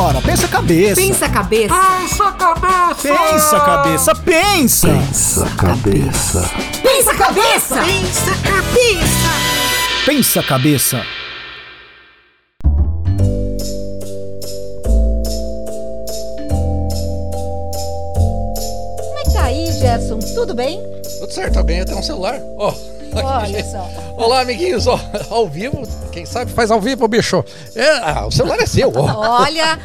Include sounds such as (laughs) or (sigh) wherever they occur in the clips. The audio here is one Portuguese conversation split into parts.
Pensa a cabeça. Pensa a cabeça. Pensa cabeça! Pensa a cabeça, pensa. Pensa cabeça. Pensa a cabeça. Pensa cabeça! Pensa a cabeça. Como é que tá aí, Gerson? Tudo bem? Tudo certo, alguém até um celular. Ó. Olha só. Olá, amiguinhos, ó, ao vivo, quem sabe faz ao vivo, bicho. É, ah, o celular é seu, ó. Olha,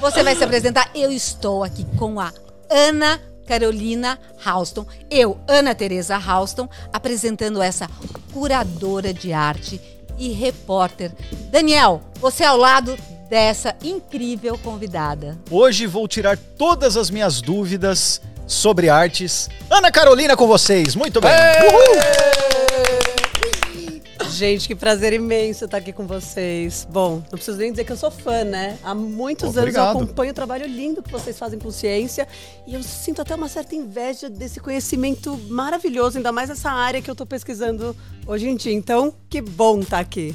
você vai se apresentar. Eu estou aqui com a Ana Carolina Houston. Eu, Ana Teresa Houston, apresentando essa curadora de arte e repórter. Daniel, você é ao lado dessa incrível convidada. Hoje vou tirar todas as minhas dúvidas sobre artes. Ana Carolina com vocês, muito bem. Gente, que prazer imenso estar aqui com vocês. Bom, não preciso nem dizer que eu sou fã, né? Há muitos anos eu Obrigado. acompanho o trabalho lindo que vocês fazem com ciência e eu sinto até uma certa inveja desse conhecimento maravilhoso, ainda mais essa área que eu estou pesquisando hoje em dia. Então, que bom estar aqui.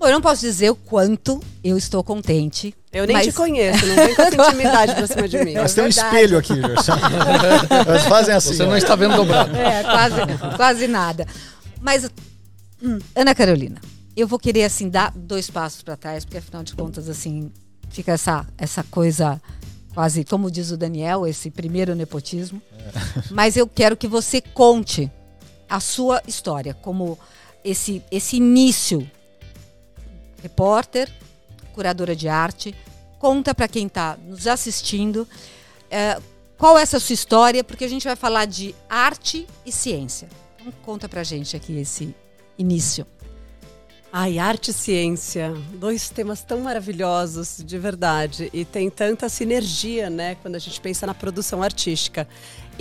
Bom, eu não posso dizer o quanto eu estou contente. Eu nem mas- te conheço, não (laughs) vem com essa intimidade pra cima de mim. Mas tem um verdade. espelho aqui. (laughs) Elas fazem assim. Você ó. não está vendo dobrado. É, quase, quase nada. Mas, hum, Ana Carolina, eu vou querer, assim, dar dois passos para trás, porque afinal de contas, assim, fica essa, essa coisa quase, como diz o Daniel, esse primeiro nepotismo. Mas eu quero que você conte a sua história, como esse, esse início. Repórter, curadora de arte, conta para quem está nos assistindo é, qual é essa sua história, porque a gente vai falar de arte e ciência. Então, conta pra gente aqui esse início. Ai, arte e ciência, dois temas tão maravilhosos, de verdade, e tem tanta sinergia, né, quando a gente pensa na produção artística.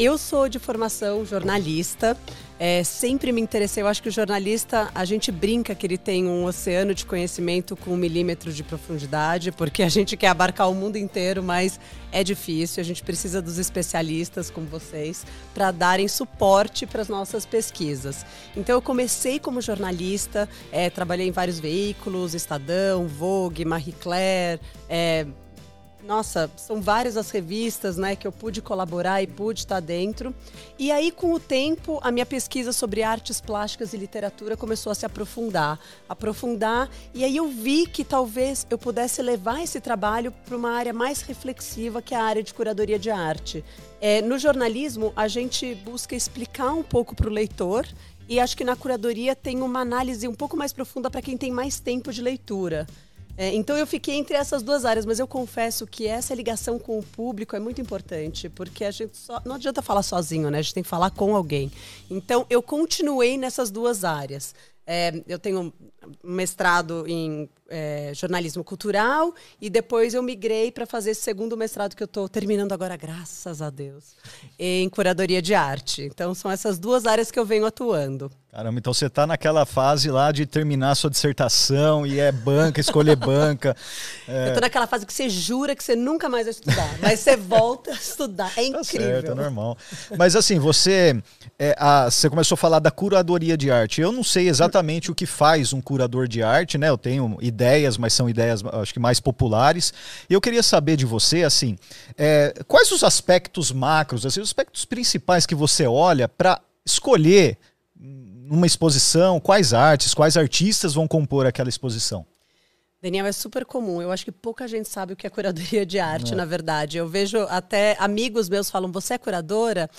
Eu sou de formação jornalista, é, sempre me interessei. Eu acho que o jornalista, a gente brinca que ele tem um oceano de conhecimento com um milímetro de profundidade, porque a gente quer abarcar o mundo inteiro, mas é difícil. A gente precisa dos especialistas como vocês para darem suporte para as nossas pesquisas. Então, eu comecei como jornalista, é, trabalhei em vários veículos, Estadão, Vogue, Marie Claire, é, nossa, são várias as revistas, né, que eu pude colaborar e pude estar dentro. E aí, com o tempo, a minha pesquisa sobre artes plásticas e literatura começou a se aprofundar, aprofundar. E aí eu vi que talvez eu pudesse levar esse trabalho para uma área mais reflexiva, que é a área de curadoria de arte. É, no jornalismo, a gente busca explicar um pouco para o leitor. E acho que na curadoria tem uma análise um pouco mais profunda para quem tem mais tempo de leitura. É, então eu fiquei entre essas duas áreas, mas eu confesso que essa ligação com o público é muito importante, porque a gente só, não adianta falar sozinho, né? A gente tem que falar com alguém. Então eu continuei nessas duas áreas. É, eu tenho mestrado em é, jornalismo cultural e depois eu migrei para fazer esse segundo mestrado que eu estou terminando agora, graças a Deus, em curadoria de arte. Então são essas duas áreas que eu venho atuando. Caramba, então você tá naquela fase lá de terminar sua dissertação e é banca, escolher banca. (laughs) Eu tô naquela fase que você jura que você nunca mais vai estudar, mas você volta a estudar. É Tá incrível. certo, é normal. Mas assim, você, é, a- você começou a falar da curadoria de arte. Eu não sei exatamente o que faz um curador de arte, né? Eu tenho ideias, mas são ideias, acho que mais populares. E eu queria saber de você, assim, é, quais os aspectos macros, assim, os aspectos principais que você olha para escolher numa exposição, quais artes, quais artistas vão compor aquela exposição? Daniel, é super comum. Eu acho que pouca gente sabe o que é curadoria de arte, na verdade. Eu vejo até amigos meus falam: você é curadora?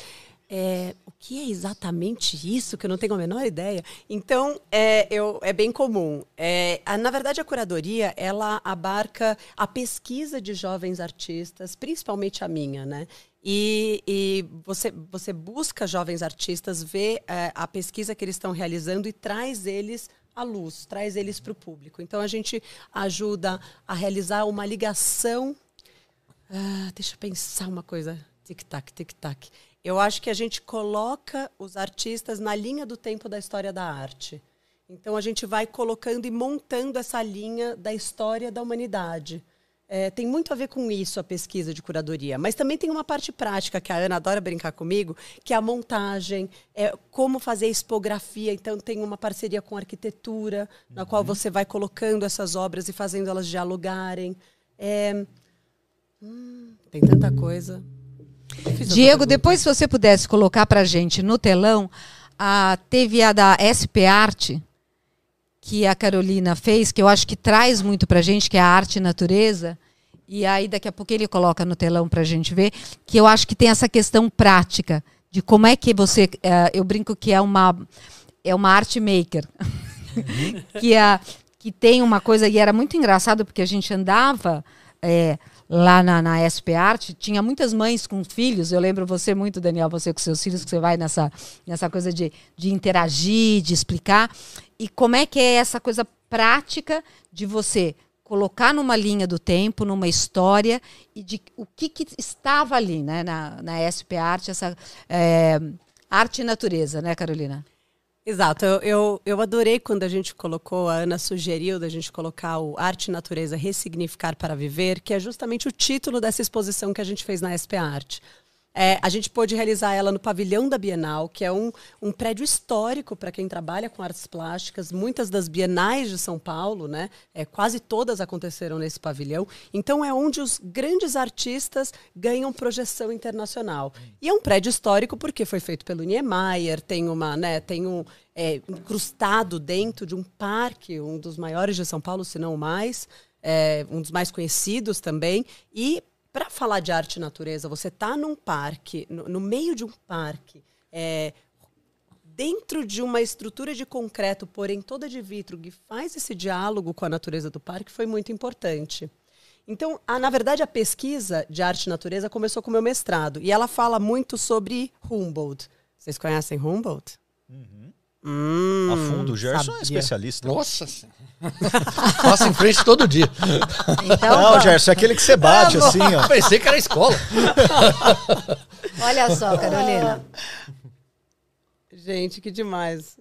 É, o que é exatamente isso? Que eu não tenho a menor ideia. Então, é, eu, é bem comum. É, a- na verdade, a curadoria, ela abarca a pesquisa de jovens artistas, principalmente a minha, né? E, e você, você busca jovens artistas, vê é, a pesquisa que eles estão realizando e traz eles à luz, traz eles para o público. Então, a gente ajuda a realizar uma ligação ah, deixa eu pensar uma coisa. Tic-tac, tic-tac. Eu acho que a gente coloca os artistas na linha do tempo da história da arte. Então a gente vai colocando e montando essa linha da história da humanidade. é, tem muito a ver com isso a pesquisa de curadoria, mas também tem uma parte prática que a Ana adora brincar comigo, que é a montagem, é como fazer expografia. Então tem uma parceria com arquitetura, na qual você vai colocando essas obras e fazendo elas dialogarem. É, hum, tem tanta coisa. Diego, depois se você pudesse colocar pra gente no telão, a, teve a da SP Arte, que a Carolina fez, que eu acho que traz muito pra gente, que é a arte e natureza. E aí daqui a pouco ele coloca no telão pra gente ver, que eu acho que tem essa questão prática de como é que você, eh, eu brinco que é uma é uma art maker. (laughs) que é que tem uma coisa e era muito engraçado porque a gente andava é, lá na, na SP Arte, tinha muitas mães com filhos. Eu lembro você muito, Daniel, você com seus filhos, que você vai nessa, nessa coisa de, de interagir, de explicar. E como é que é essa coisa prática de você colocar numa linha do tempo, numa história, e de o que, que estava ali né, na, na SP Arte, essa é, arte e natureza, né, Carolina? Exato, eu, eu, eu adorei quando a gente colocou, a Ana sugeriu da gente colocar o Arte e Natureza Ressignificar para Viver, que é justamente o título dessa exposição que a gente fez na SP Arte. É, a gente pôde realizar ela no pavilhão da Bienal, que é um, um prédio histórico para quem trabalha com artes plásticas. Muitas das bienais de São Paulo, né, é, quase todas aconteceram nesse pavilhão. Então é onde os grandes artistas ganham projeção internacional. E é um prédio histórico porque foi feito pelo Niemeyer, tem uma, né, tem um é, incrustado dentro de um parque, um dos maiores de São Paulo, se não o mais, é, um dos mais conhecidos também. E para falar de arte e natureza, você está num parque, no, no, meio de um parque, é, dentro de uma estrutura de concreto, porém toda de vidro, que faz esse diálogo com a natureza do parque, foi muito importante. Então, a, na verdade, a pesquisa de arte e natureza começou com o meu mestrado. E ela fala muito sobre Humboldt. Vocês conhecem Humboldt? Hum, A fundo, o Gerson é sabia. especialista. Nossa senhora. (laughs) Passa em frente todo dia. Então, Não, Gerson, é aquele que você bate assim, ó. Pensei que era escola. (laughs) olha só, Carolina. Gente, que demais.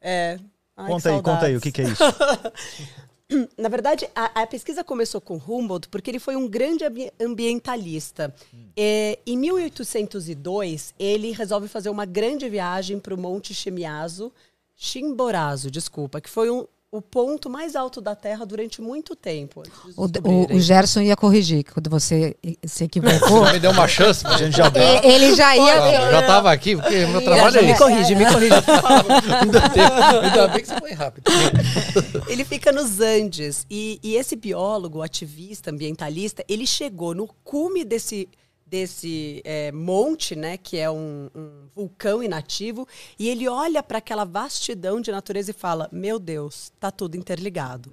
É. Ai, que Conta aí, conta aí, o que, que é isso? (laughs) Na verdade, a, a pesquisa começou com Humboldt porque ele foi um grande ambi- ambientalista. É, em 1802, ele resolve fazer uma grande viagem para o Monte Chimiazo, Chimborazo, desculpa, que foi um- o ponto mais alto da Terra durante muito tempo. de O, o, Gerson ia corrigir quando você se equivocou. Me deu uma chance. A gente já deu. Ele já ia. Ah, já estava aqui, porque meu trabalho é me isso. corrige, me corrige, por (laughs) favor. Ainda, tem- ainda bem que você foi rápido. (laughs) Ele fica nos Andes. E, e esse biólogo, ativista, ambientalista, ele chegou no cume desse, desse é, monte, né, que é um, um vulcão inativo, e ele olha para aquela vastidão de natureza e fala: Meu Deus, tá tudo interligado.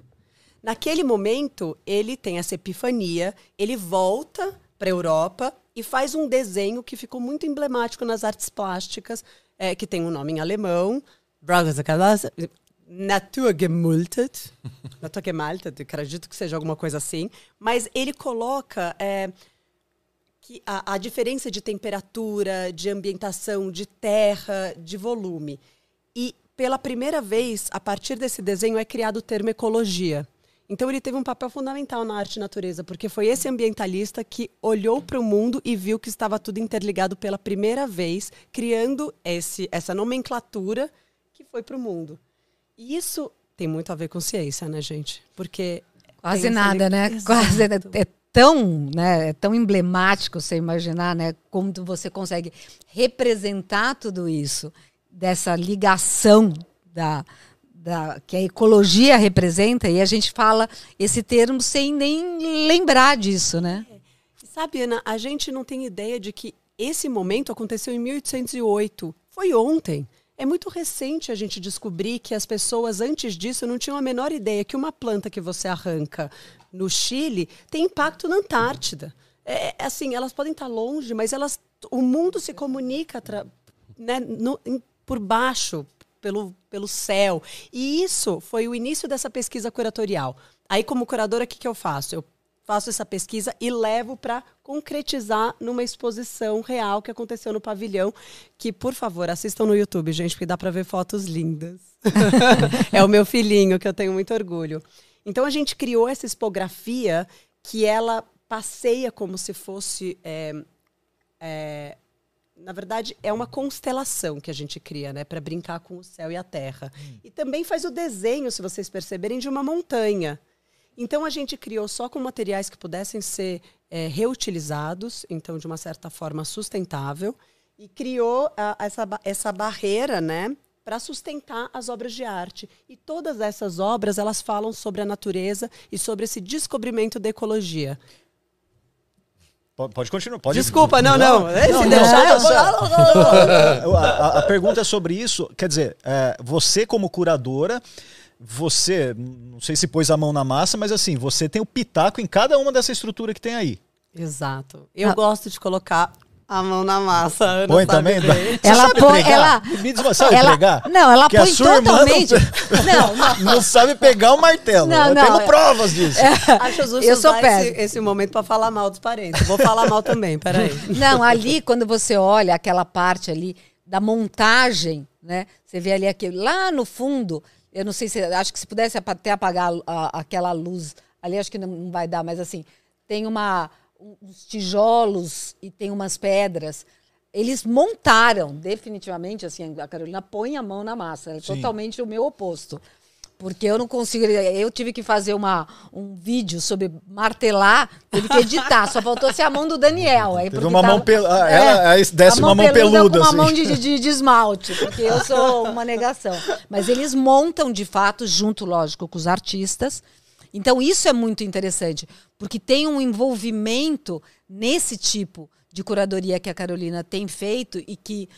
Naquele momento, ele tem essa epifania, ele volta para a Europa e faz um desenho que ficou muito emblemático nas artes plásticas, é, que tem um nome em alemão, Naturgemultet, Naturgemaltet, (laughs) acredito que seja alguma coisa assim, mas ele coloca é, que a, a diferença de temperatura, de ambientação, de terra, de volume. E pela primeira vez, a partir desse desenho, é criado o termo ecologia. Então ele teve um papel fundamental na arte e natureza, porque foi esse ambientalista que olhou para o mundo e viu que estava tudo interligado pela primeira vez, criando esse, essa nomenclatura que foi para o mundo. E isso tem muito a ver com ciência, né, gente? Porque Quase nada, li- né? Exato. Quase é tão, né? É tão emblemático você imaginar, né? Como você consegue representar tudo isso dessa ligação da, da que a ecologia representa e a gente fala esse termo sem nem lembrar disso, né? Sabe, Ana, a gente não tem ideia de que esse momento aconteceu em 1808. Foi ontem. É muito recente a gente descobrir que as pessoas antes disso não tinham a menor ideia que uma planta que você arranca no Chile tem impacto na Antártida. É, assim, elas podem estar longe, mas elas, o mundo se comunica né, no- em- por baixo, pelo, pelo céu. E isso foi o início dessa pesquisa curatorial. Aí, como curadora, o que, que eu faço? Eu faço essa pesquisa e levo para concretizar numa exposição real que aconteceu no pavilhão, que, por favor, assistam no YouTube, gente, porque dá para ver fotos lindas. (laughs) é o meu filhinho, que eu tenho muito orgulho. Então, a gente criou essa expografia que ela passeia como se fosse. é, é, na verdade, é uma constelação que a gente cria, né? Para brincar com o céu e a terra. E também faz o desenho, se vocês perceberem, de uma montanha. Então a gente criou só com materiais que pudessem ser é, reutilizados, então de uma certa forma sustentável, e criou a- essa, essa barreira, né, para sustentar as obras de arte. E todas essas obras elas falam sobre a natureza e sobre esse descobrimento da ecologia. Pode, pode continuar. Pode... Desculpa, não, não. Não, deixar não, vou- (laughs) A, a- a pergunta é sobre isso. Quer dizer, é, você como curadora, você, não sei se pôs a mão na massa, mas assim, você tem o pitaco em cada uma dessa estrutura que tem aí. Exato. Eu Ah. gosto de colocar a mão na massa. a Ana Põe sabe também? bem. Ela sabe põe- ela- Me diz sabe ela, pregar? não, ela Que a põe sua irmã não- totalmente. (laughs) Não, (laughs) não. Não sabe pegar o martelo. Não, Eu não, tenho é- provas disso. Acho justo Eu sou esse, esse momento para falar mal dos parentes. Vou falar mal também, peraí. (laughs) Não, ali, quando você olha aquela parte ali da montagem, né? Você vê ali aquele, lá no fundo, eu não sei se, acho que se pudesse até apagar a- aquela luz ali, acho que não, vai dar, mas assim, tem uma, um- uns tijolos e tem umas pedras. Eles montaram, definitivamente, assim, a Carolina põe a mão na massa, é Sim. totalmente o meu oposto. Porque eu não consigo. Eu tive que fazer uma, um vídeo sobre martelar, teve que editar. Só faltou ser a mão do Daniel. Aí, Teve uma tava- mão pel- ah, ela- aí desce uma mão peluda, Com uma assim. mão (laughs) de, de, de esmalte, porque eu sou uma negação. Mas eles montam, de fato, junto, lógico, com os artistas. Então, isso é muito interessante, porque tem um envolvimento nesse tipo de curadoria que a Carolina tem feito e que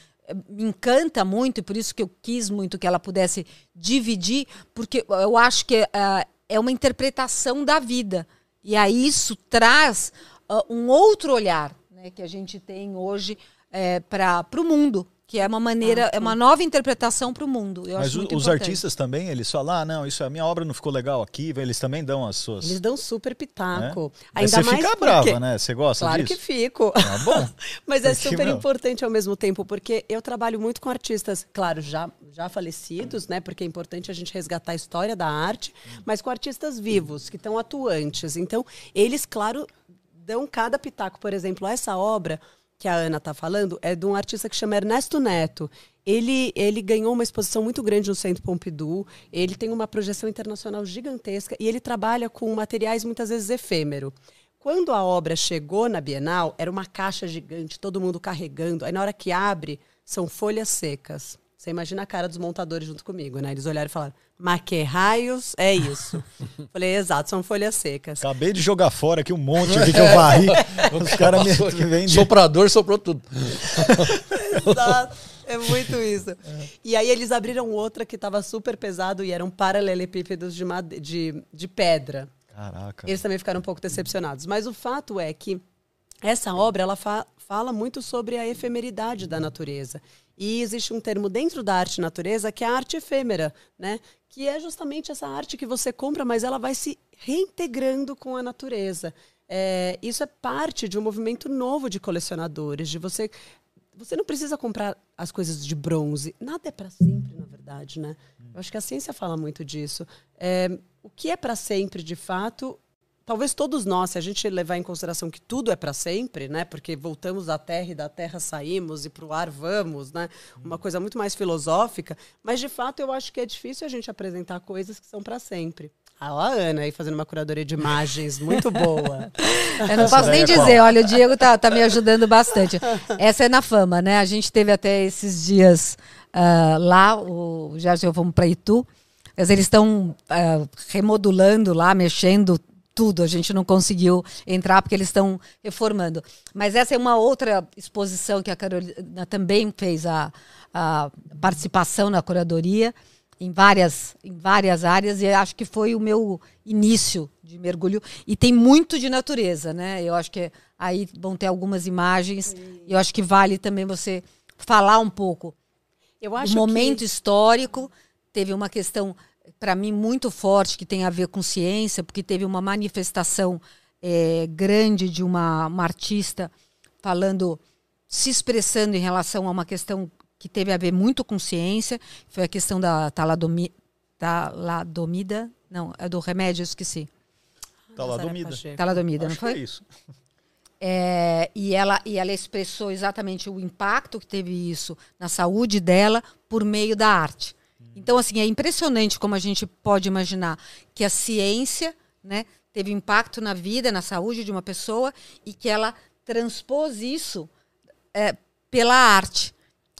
me encanta muito, e por isso que eu quis muito que ela pudesse dividir, porque eu acho que ah, é uma interpretação da vida. E aí isso traz ah, um outro olhar né, que a gente tem hoje para o mundo, que é uma maneira, é uma nova interpretação para o mundo. Eu Mas acho o- muito os importante. artistas também, eles falam, ah, não, isso a minha obra não ficou legal aqui, eles também dão as suas. Eles dão super pitaco. Aí Ainda você mais fica porque... brava, né? Você gosta Claro disso? que fico. Ah, bom. (laughs) Mas é Porque, super meu- importante ao mesmo tempo, porque eu trabalho muito com artistas, claro, já, já falecidos, né? Porque é importante a gente resgatar a história da arte, mas com artistas vivos, que estão atuantes. Então, eles, claro, dão cada pitaco. Por exemplo, essa obra que a Ana está falando é de um artista que chama Ernesto Neto. Ele, ele ganhou uma exposição muito grande no Centro Pompidou, ele tem uma projeção internacional gigantesca e ele trabalha com materiais muitas vezes efêmero. Quando a obra chegou na Bienal, era uma caixa gigante, todo mundo carregando. Aí na hora que abre, são folhas secas. Você imagina a cara dos montadores junto comigo, né? Eles olharam e falaram: Mas que raios é isso? (laughs) Falei, exato, são folhas secas. Acabei de jogar fora aqui um monte aqui que eu varri. (laughs) Os caras me (laughs) vendem. Soprador soprou tudo. Exato. É muito isso. E aí eles abriram outra que estava super pesado e eram paralelepípedos de, de, de pedra. Caraca. Eles também ficaram um pouco decepcionados. Mas o fato é que essa obra ela fa- fala muito sobre a efemeridade da natureza. E existe um termo dentro da arte natureza que é a arte efêmera, né? Que é justamente essa arte que você compra, mas ela vai se reintegrando com a natureza. É, isso é parte de um movimento novo de colecionadores, de você você não precisa comprar as coisas de bronze. Nada é para sempre, na verdade, né? Eu acho que a ciência fala muito disso. É, o que é para sempre, de fato, talvez todos nós, se a gente levar em consideração que tudo é para sempre, né? Porque voltamos à Terra e da Terra saímos e para o ar vamos, né? Uma coisa muito mais filosófica. Mas de fato eu acho que é difícil a gente apresentar coisas que são para sempre. Ah, a Ana aí fazendo uma curadoria de imagens muito (laughs) boa. Eu não posso nem é dizer, olha, o Diego tá, tá me ajudando bastante. Essa é na fama, né? A gente teve até esses dias ah, lá, o já já vamos para Itu, mas eles estão ah, remodulando lá, mexendo tudo. A gente não conseguiu entrar porque eles estão reformando. Mas essa é uma outra exposição que a Carolina também fez a, a participação na curadoria em várias, em várias áreas e acho que foi o meu início de mergulho e tem muito de natureza, né? Eu acho que aí vão ter algumas imagens e eu acho que vale também você falar um pouco Eu do acho momento que... histórico. Teve uma questão para mim muito forte que tem a ver com ciência, porque teve uma manifestação eh, grande de uma, uma artista falando, se expressando em relação a uma questão que teve a ver muito com ciência, foi a questão da taladomi, taladomida, não, é do remédio, eu esqueci. Taladomida. Taladomida, não Acho foi? é isso. É, e, ela, e ela expressou exatamente o impacto que teve isso na saúde dela por meio da arte. Então, assim, é impressionante como a gente pode imaginar que a ciência né, teve impacto na vida, na saúde de uma pessoa e que ela transpôs isso é, pela arte.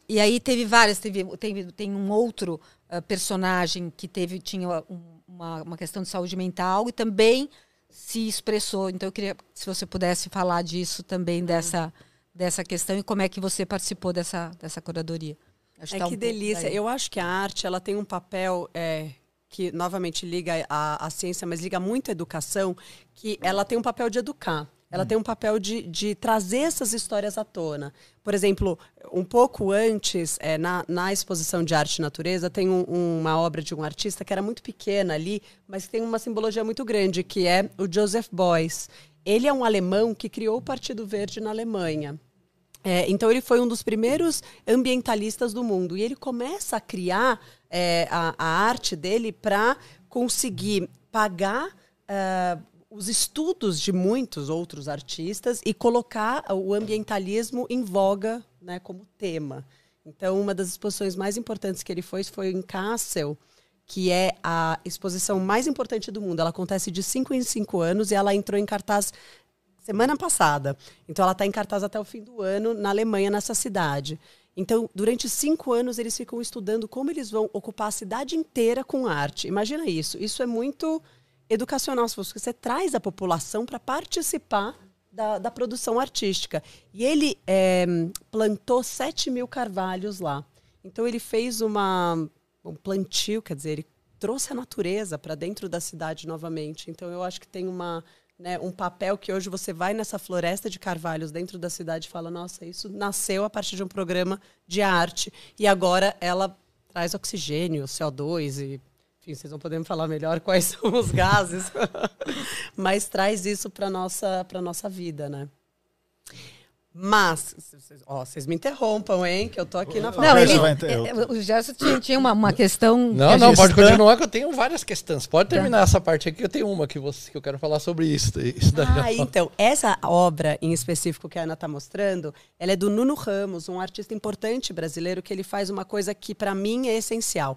E aí teve várias, teve, teve tem um outro ah, personagem que teve tinha um- uma, uma questão de saúde mental e também se expressou. Então eu queria se você pudesse falar disso também dessa dessa questão e como é que você participou dessa dessa curadoria. Acho É tá um que delícia. daí. Eu acho que a arte ela tem um papel é, que novamente liga a, a ciência, mas liga muito a educação, que ela tem um papel de educar. Ela tem um papel de, de trazer essas histórias à tona. Por exemplo, um pouco antes, é, na, na exposição de arte e natureza, tem um- uma obra de um artista que era muito pequena ali, mas que tem uma simbologia muito grande, que é o Joseph Beuys. Ele é um alemão que criou o Partido Verde na Alemanha. É, então ele foi um dos primeiros ambientalistas do mundo e ele começa a criar é, a, a arte dele para conseguir pagar ah, os estudos de muitos outros artistas e colocar o ambientalismo em voga né, como tema. Então uma das exposições mais importantes que ele fez foi em Kassel, que é a exposição mais importante do mundo. Ela acontece de cinco em cinco anos e ela entrou em cartaz semana passada. Então ela está em cartaz até o fim do ano na Alemanha, nessa cidade. Então, durante cinco anos, eles ficam estudando como eles vão ocupar a cidade inteira com arte. Imagina isso. Isso é muito educacional, se você, traz a população para participar da, da produção artística. E ele eh, plantou 7 mil carvalhos lá. Então, ele fez uma, um plantio, quer dizer, ele trouxe a natureza para dentro da cidade novamente. Então, eu acho que tem uma, né, um papel que hoje você vai nessa floresta de carvalhos dentro da cidade e fala: nossa, isso nasceu a partir de um programa de arte e agora ela traz oxigênio, CO2 e. Enfim, vocês vão poder me falar melhor (laughs) quais são os gases, (laughs) mas traz isso para nossa para nossa vida, né? Mas, vocês- ó, vocês me interrompam, hein? Que eu tô aqui na Não, ele, é, o Gerson tinha, tinha uma, uma questão. que Não, não, pode continuar que eu tenho várias questões. Pode terminar essa parte aqui, eu tenho uma que, você, que eu quero falar sobre isso. isso. Ah, então, essa obra em específico que a Ana está mostrando, ela é do Nuno Ramos, um artista importante brasileiro que ele faz uma coisa que para mim é essencial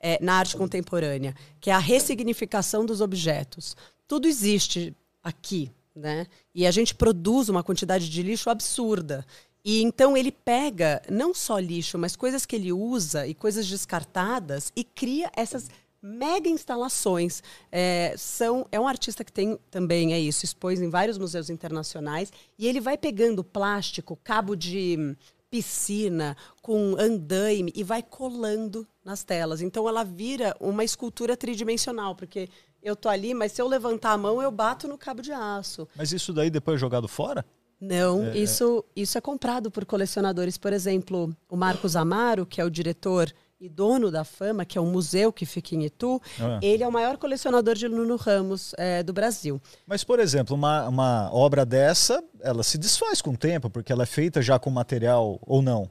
é, na arte contemporânea, que é a ressignificação dos objetos. Tudo existe aqui, né? E a gente produz uma quantidade de lixo absurda. E então ele pega não só lixo, mas coisas que ele usa e coisas descartadas e cria essas mega instalações. É, são, é um artista que tem também, é isso, expôs em vários museus internacionais. E ele vai pegando plástico, cabo de piscina, com andaime e vai colando nas telas. Então ela vira uma escultura tridimensional, porque eu tô ali, mas se eu levantar a mão, eu bato no cabo de aço. Mas isso daí depois é jogado fora? Não, isso, isso é comprado por colecionadores. Por exemplo, o Marcos Amaro, que é o diretor e dono da Fama, que é um museu que fica em Itu, Ah. ele é o maior colecionador de Nuno Ramos eh, do Brasil. Mas, por exemplo, uma, uma obra dessa, ela se desfaz com o tempo, porque ela é feita já com material ou não?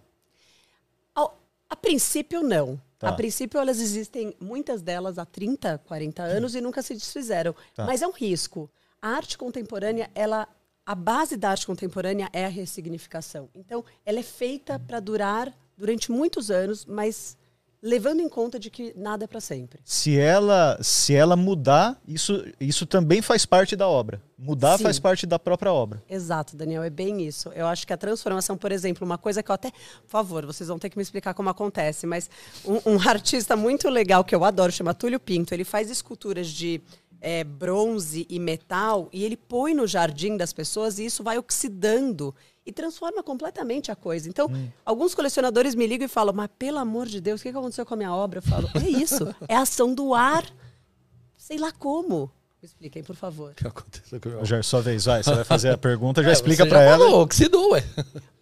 Ao- a princípio, não. Tá. A princípio, elas existem, muitas delas há 30, 40 anos e nunca se desfizeram. Tá. Mas é um risco. A arte contemporânea, ela. A base da arte contemporânea é a ressignificação. Então, ela é feita para durar durante muitos anos, mas levando em conta de que nada é para sempre. Se ela, se ela mudar, isso, isso também faz parte da obra. Mudar Sim. faz parte da própria obra. Exato, Daniel, é bem isso. Eu acho que a transformação, por exemplo, uma coisa que eu até. Por favor, vocês vão ter que me explicar como acontece, mas um, um (laughs) artista muito legal que eu adoro, chama Túlio Pinto, ele faz esculturas de é, bronze e metal e ele põe no jardim das pessoas e isso vai oxidando e transforma completamente a coisa. Então, alguns colecionadores me ligam e falam: Mas pelo amor de Deus, o que que aconteceu com a minha obra? Eu falo: É isso, é a ação do ar, sei lá como. Me expliquem, por favor. O que aconteceu com o meu- Já é sua vez, vai. Você vai fazer a (laughs) pergunta, já É, explica já ela. Falou, oxidou, ué.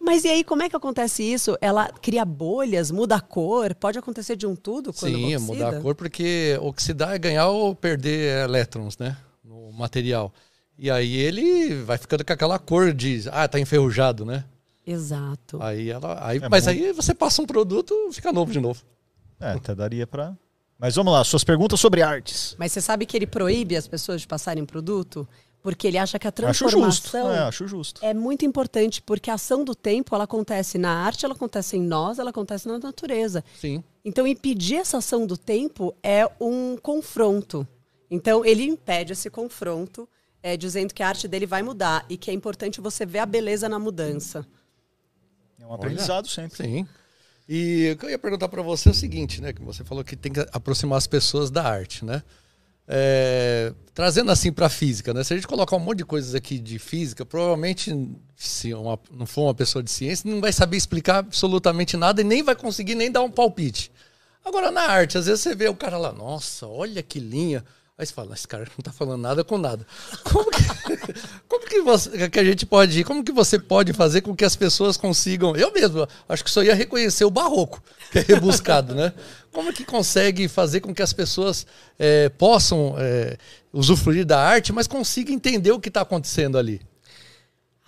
Mas e aí, como é que acontece isso? Ela cria bolhas, muda a cor? Pode acontecer de um tudo quando Sim, oxida? mudar a cor, porque oxidar é ganhar ou perder elétrons, né? No material. E aí ele vai ficando com aquela cor de. Ah, tá enferrujado, né? Exato. Aí ela. Aí, É mas muito- aí você passa um produto, fica novo de novo. É, até daria pra. Mas vamos lá, suas perguntas sobre artes. Mas você sabe que ele proíbe as pessoas de passarem produto? Porque ele acha que a Acho justo. transformação É, acho justo. é muito importante, porque a ação do tempo, ela acontece na arte, ela acontece em nós, ela acontece na natureza. Sim. Então, impedir essa ação do tempo é um confronto. Então, ele impede esse confronto, é, dizendo que a arte dele vai mudar e que é importante você ver a beleza na mudança. É um aprendizado sempre. Sim. E o que eu ia perguntar para você é o seguinte, né? Que você falou que tem que aproximar as pessoas da arte, né? É, trazendo assim para a física, né? Se a gente colocar um monte de coisas aqui de física, provavelmente se uma- não for uma pessoa de ciência, não vai saber explicar absolutamente nada e nem vai conseguir nem dar um palpite. Agora na arte, às vezes você vê o cara lá, nossa, olha que linha. Aí você fala, esse cara não tá falando nada com nada. Como que, (laughs) como que, você- que a gente pode, como que você pode fazer com que as pessoas consigam, eu mesmo, acho que só ia reconhecer o barroco, que é rebuscado, né? Como que consegue fazer com que as pessoas eh, possam eh, usufruir da arte, mas consigam entender o que está acontecendo ali?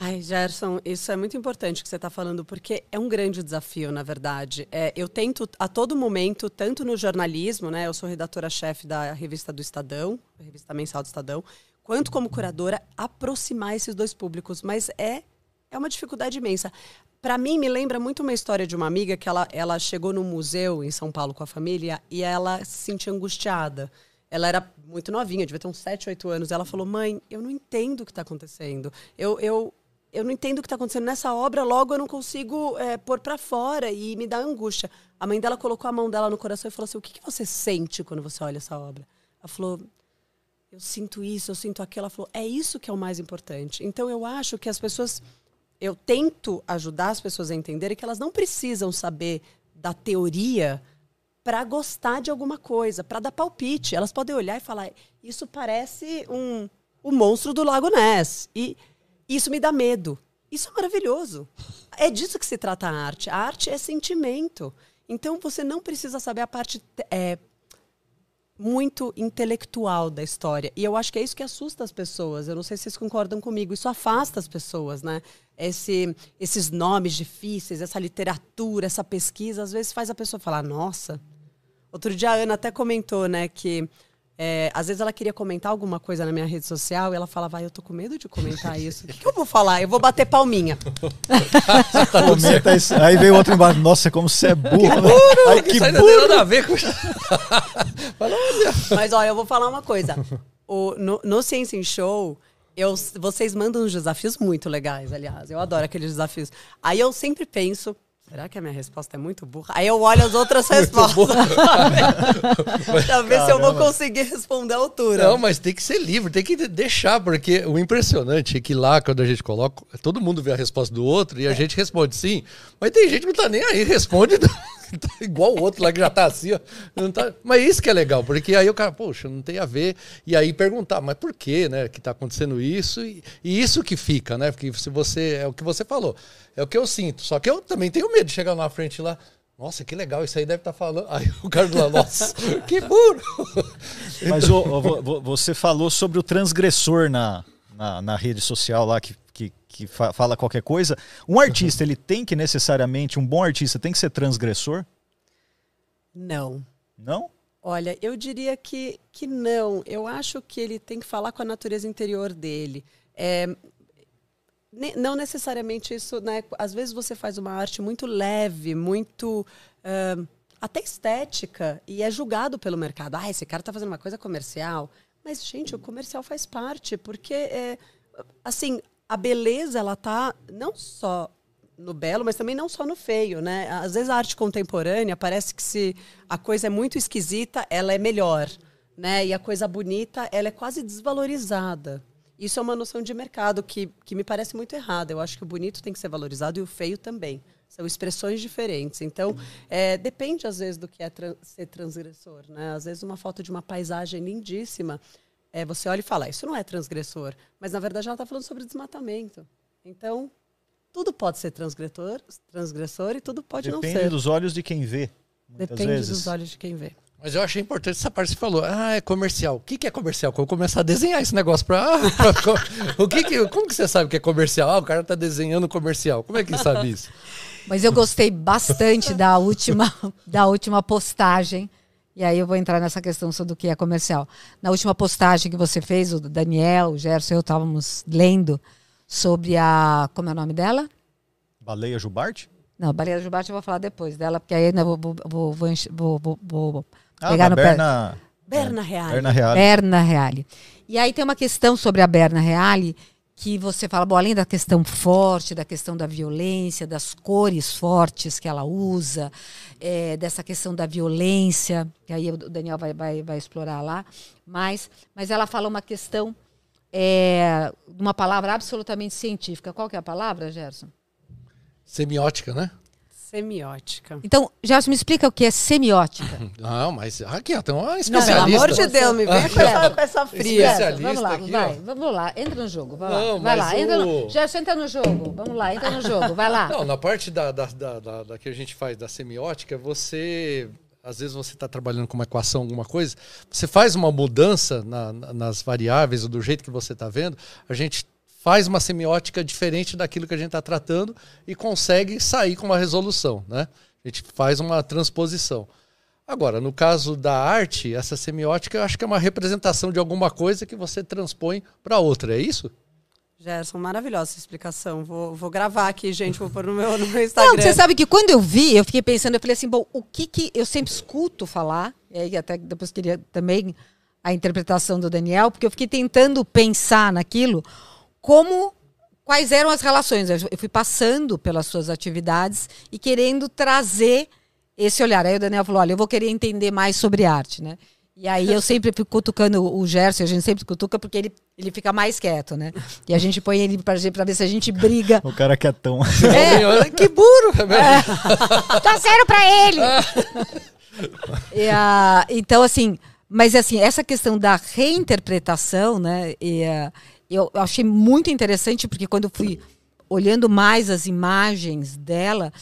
Ai, Gerson, isso é muito importante que você está falando, porque é um grande desafio, na verdade. É, eu tento, a todo momento, tanto no jornalismo, né? Eu sou redatora-chefe da revista do Estadão, revista mensal do Estadão, quanto como curadora, aproximar esses dois públicos. Mas é, é uma dificuldade imensa. Para mim, me lembra muito uma história de uma amiga que ela, ela chegou num museu em São Paulo com a família e ela se sentia angustiada. Ela era muito novinha, devia ter uns 7, 8 anos. Ela falou: Mãe, eu não entendo o que está acontecendo. Eu, eu, eu não entendo o que está acontecendo nessa obra, logo eu não consigo é, pôr para fora e me dá angústia. A mãe dela colocou a mão dela no coração e falou assim: O que, que você sente quando você olha essa obra? Ela falou: Eu sinto isso, eu sinto aquilo. Ela falou: É isso que é o mais importante. Então eu acho que as pessoas. Eu tento ajudar as pessoas a entenderem que elas não precisam saber da teoria para gostar de alguma coisa, para dar palpite. Elas podem olhar e falar: Isso parece um, o monstro do Lago Ness. E isso me dá medo. Isso é maravilhoso. É disso que se trata a arte. A arte é sentimento. Então você não precisa saber a parte é, muito intelectual da história. E eu acho que é isso que assusta as pessoas. Eu não sei se vocês concordam comigo. Isso afasta as pessoas, né? Esse, esses nomes difíceis, essa literatura, essa pesquisa, às vezes faz a pessoa falar, nossa. Outro dia a Ana até comentou, né, que é, às vezes ela queria comentar alguma coisa na minha rede social e ela falava, vai, eu tô com medo de comentar (laughs) isso. O que, que eu vou falar? Eu vou bater palminha. (laughs) Comenta isso. Aí veio outro embaixo. Nossa, como você é burro. né? Ai, que Isso aí não burro. tem nada a ver com. (laughs) Fala, olha. Mas olha, eu vou falar uma coisa. O, no, no Ciência em Show, eu, vocês mandam uns desafios muito legais, aliás. Eu adoro aqueles desafios. Aí eu sempre penso. Será que a minha resposta é muito burra? Aí eu olho as outras respostas. (laughs) pra ver se eu vou conseguir responder à altura. Não, mas tem que ser livre, tem que deixar, porque o impressionante é que lá, quando a gente coloca, todo mundo vê a resposta do outro e a gente responde sim, mas tem gente que não tá nem aí, responde (laughs) tá igual o outro lá que já tá assim, ó. Não tá... Mas isso que é legal, porque aí o cara, poxa, não tem a ver. E aí perguntar, mas por que, né, que tá acontecendo isso? E, e isso que fica, né? Porque se você, é o que você falou, é o que eu sinto. Só que eu também tenho medo de chegar lá na frente lá. Nossa, que legal, isso aí deve estar falando. Aí o cara lado, nossa, (laughs) que burro. Mas ô, ô, você falou sobre o transgressor na, na, na rede social lá que, que, que fa- fala qualquer coisa. Um artista, ele tem que necessariamente, um bom artista tem que ser transgressor? Não. Não? Olha, eu diria que, que não. Eu acho que ele tem que falar com a natureza interior dele. É, ne- não necessariamente isso, né? Às vezes você faz uma arte muito leve, muito ah, até estética e é julgado pelo mercado. Ah, esse cara está fazendo uma coisa comercial. Mas gente, o comercial faz parte, porque é, assim a beleza ela tá não só no belo, mas também não só no feio, né? Às vezes a arte contemporânea parece que se a coisa é muito esquisita, ela é melhor, né? E a coisa bonita, ela é quase desvalorizada. Isso é uma noção de mercado que, que me parece muito errada. Eu acho que o bonito tem que ser valorizado e o feio também. São expressões diferentes. Então, é, depende, às vezes, do que é tran- ser transgressor. Né? Às vezes, uma foto de uma paisagem lindíssima, é, você olha e fala, isso não é transgressor. Mas, na verdade, ela está falando sobre desmatamento. Então, tudo pode ser transgressor, transgressor e tudo pode Depende não ser. dos olhos de quem vê. Depende vezes. dos olhos de quem vê. Mas eu achei importante essa parte que você falou. Ah, é comercial. O que, que é comercial? Quando eu começar a desenhar esse negócio ah, (laughs) co- o que que, como que você sabe que é comercial? Ah, o cara tá desenhando comercial. Como é que ele sabe isso? Mas eu gostei bastante da última, da última postagem. E aí eu vou entrar nessa questão sobre o que é comercial. Na última postagem que você fez, o Daniel, o Gerson e eu estávamos lendo sobre a. Como é o nome dela? Baleia Jubarte? Não, Baleia Jubarte eu vou falar depois dela, porque aí eu vou, vou, vou, vou, vou, Ah, pegar da no pé. Berna, Berna Real. Berna Real. Berna Reale. E aí tem uma questão sobre a Berna Reale que você fala, bom, além da questão forte, da questão da violência, das cores fortes que ela usa, eh, dessa questão da violência, que aí o Daniel vai, vai, vai explorar lá, mas, mas ela fala uma questão, eh, uma palavra absolutamente científica. Qual que é a palavra, Gerson? Semiótica, né? Semiótica. Então, Gerson, me explica o que é semiótica. (laughs) Não, mas aqui, tem uma Não, especialista. pelo amor de Deus, me vem com essa, (laughs) com essa fria. Especialista vamos lá, aqui, vai, ó. vamos lá, entra no jogo, vai lá, Não, vai mas lá, entra no, o- Gerson, entra no jogo, vamos lá, entra no jogo, vai lá. (laughs) Não, na parte da, da, da, da- da que a gente faz da semiótica, você. Às vezes você está trabalhando com uma equação, alguma coisa, você faz uma mudança na- na- nas variáveis ou do jeito que você está vendo, a gente faz uma semiótica diferente daquilo que a gente está tratando e consegue sair com uma resolução, né? A gente faz uma transposição. Agora, no caso da arte, essa semiótica eu acho que é uma representação de alguma coisa que você transpõe para outra, é isso? Gerson, maravilhosa essa explicação. Vou, vou gravar aqui, gente, vou pôr no meu, no meu Instagram. Não, você sabe que quando eu vi, eu fiquei pensando, eu falei assim, bom, o que que eu sempre escuto falar, e aí até depois queria também a interpretação do Daniel, porque eu fiquei tentando pensar naquilo, como, quais eram as relações. Eu fui passando pelas suas atividades e querendo trazer esse olhar. Aí o Daniel falou, olha, eu vou querer entender mais sobre arte, né? E aí eu sempre fico cutucando o Gerson, a gente sempre cutuca porque ele, ele fica mais quieto, né? E a gente põe ele pra, pra ver se a gente briga (laughs) O cara quietão. É. Que burro! (laughs) Tá zero pra ele! E, ah, então, assim, mas assim, essa questão da reinterpretação, né? e, eu achei muito interessante, porque quando eu fui olhando mais as imagens dela,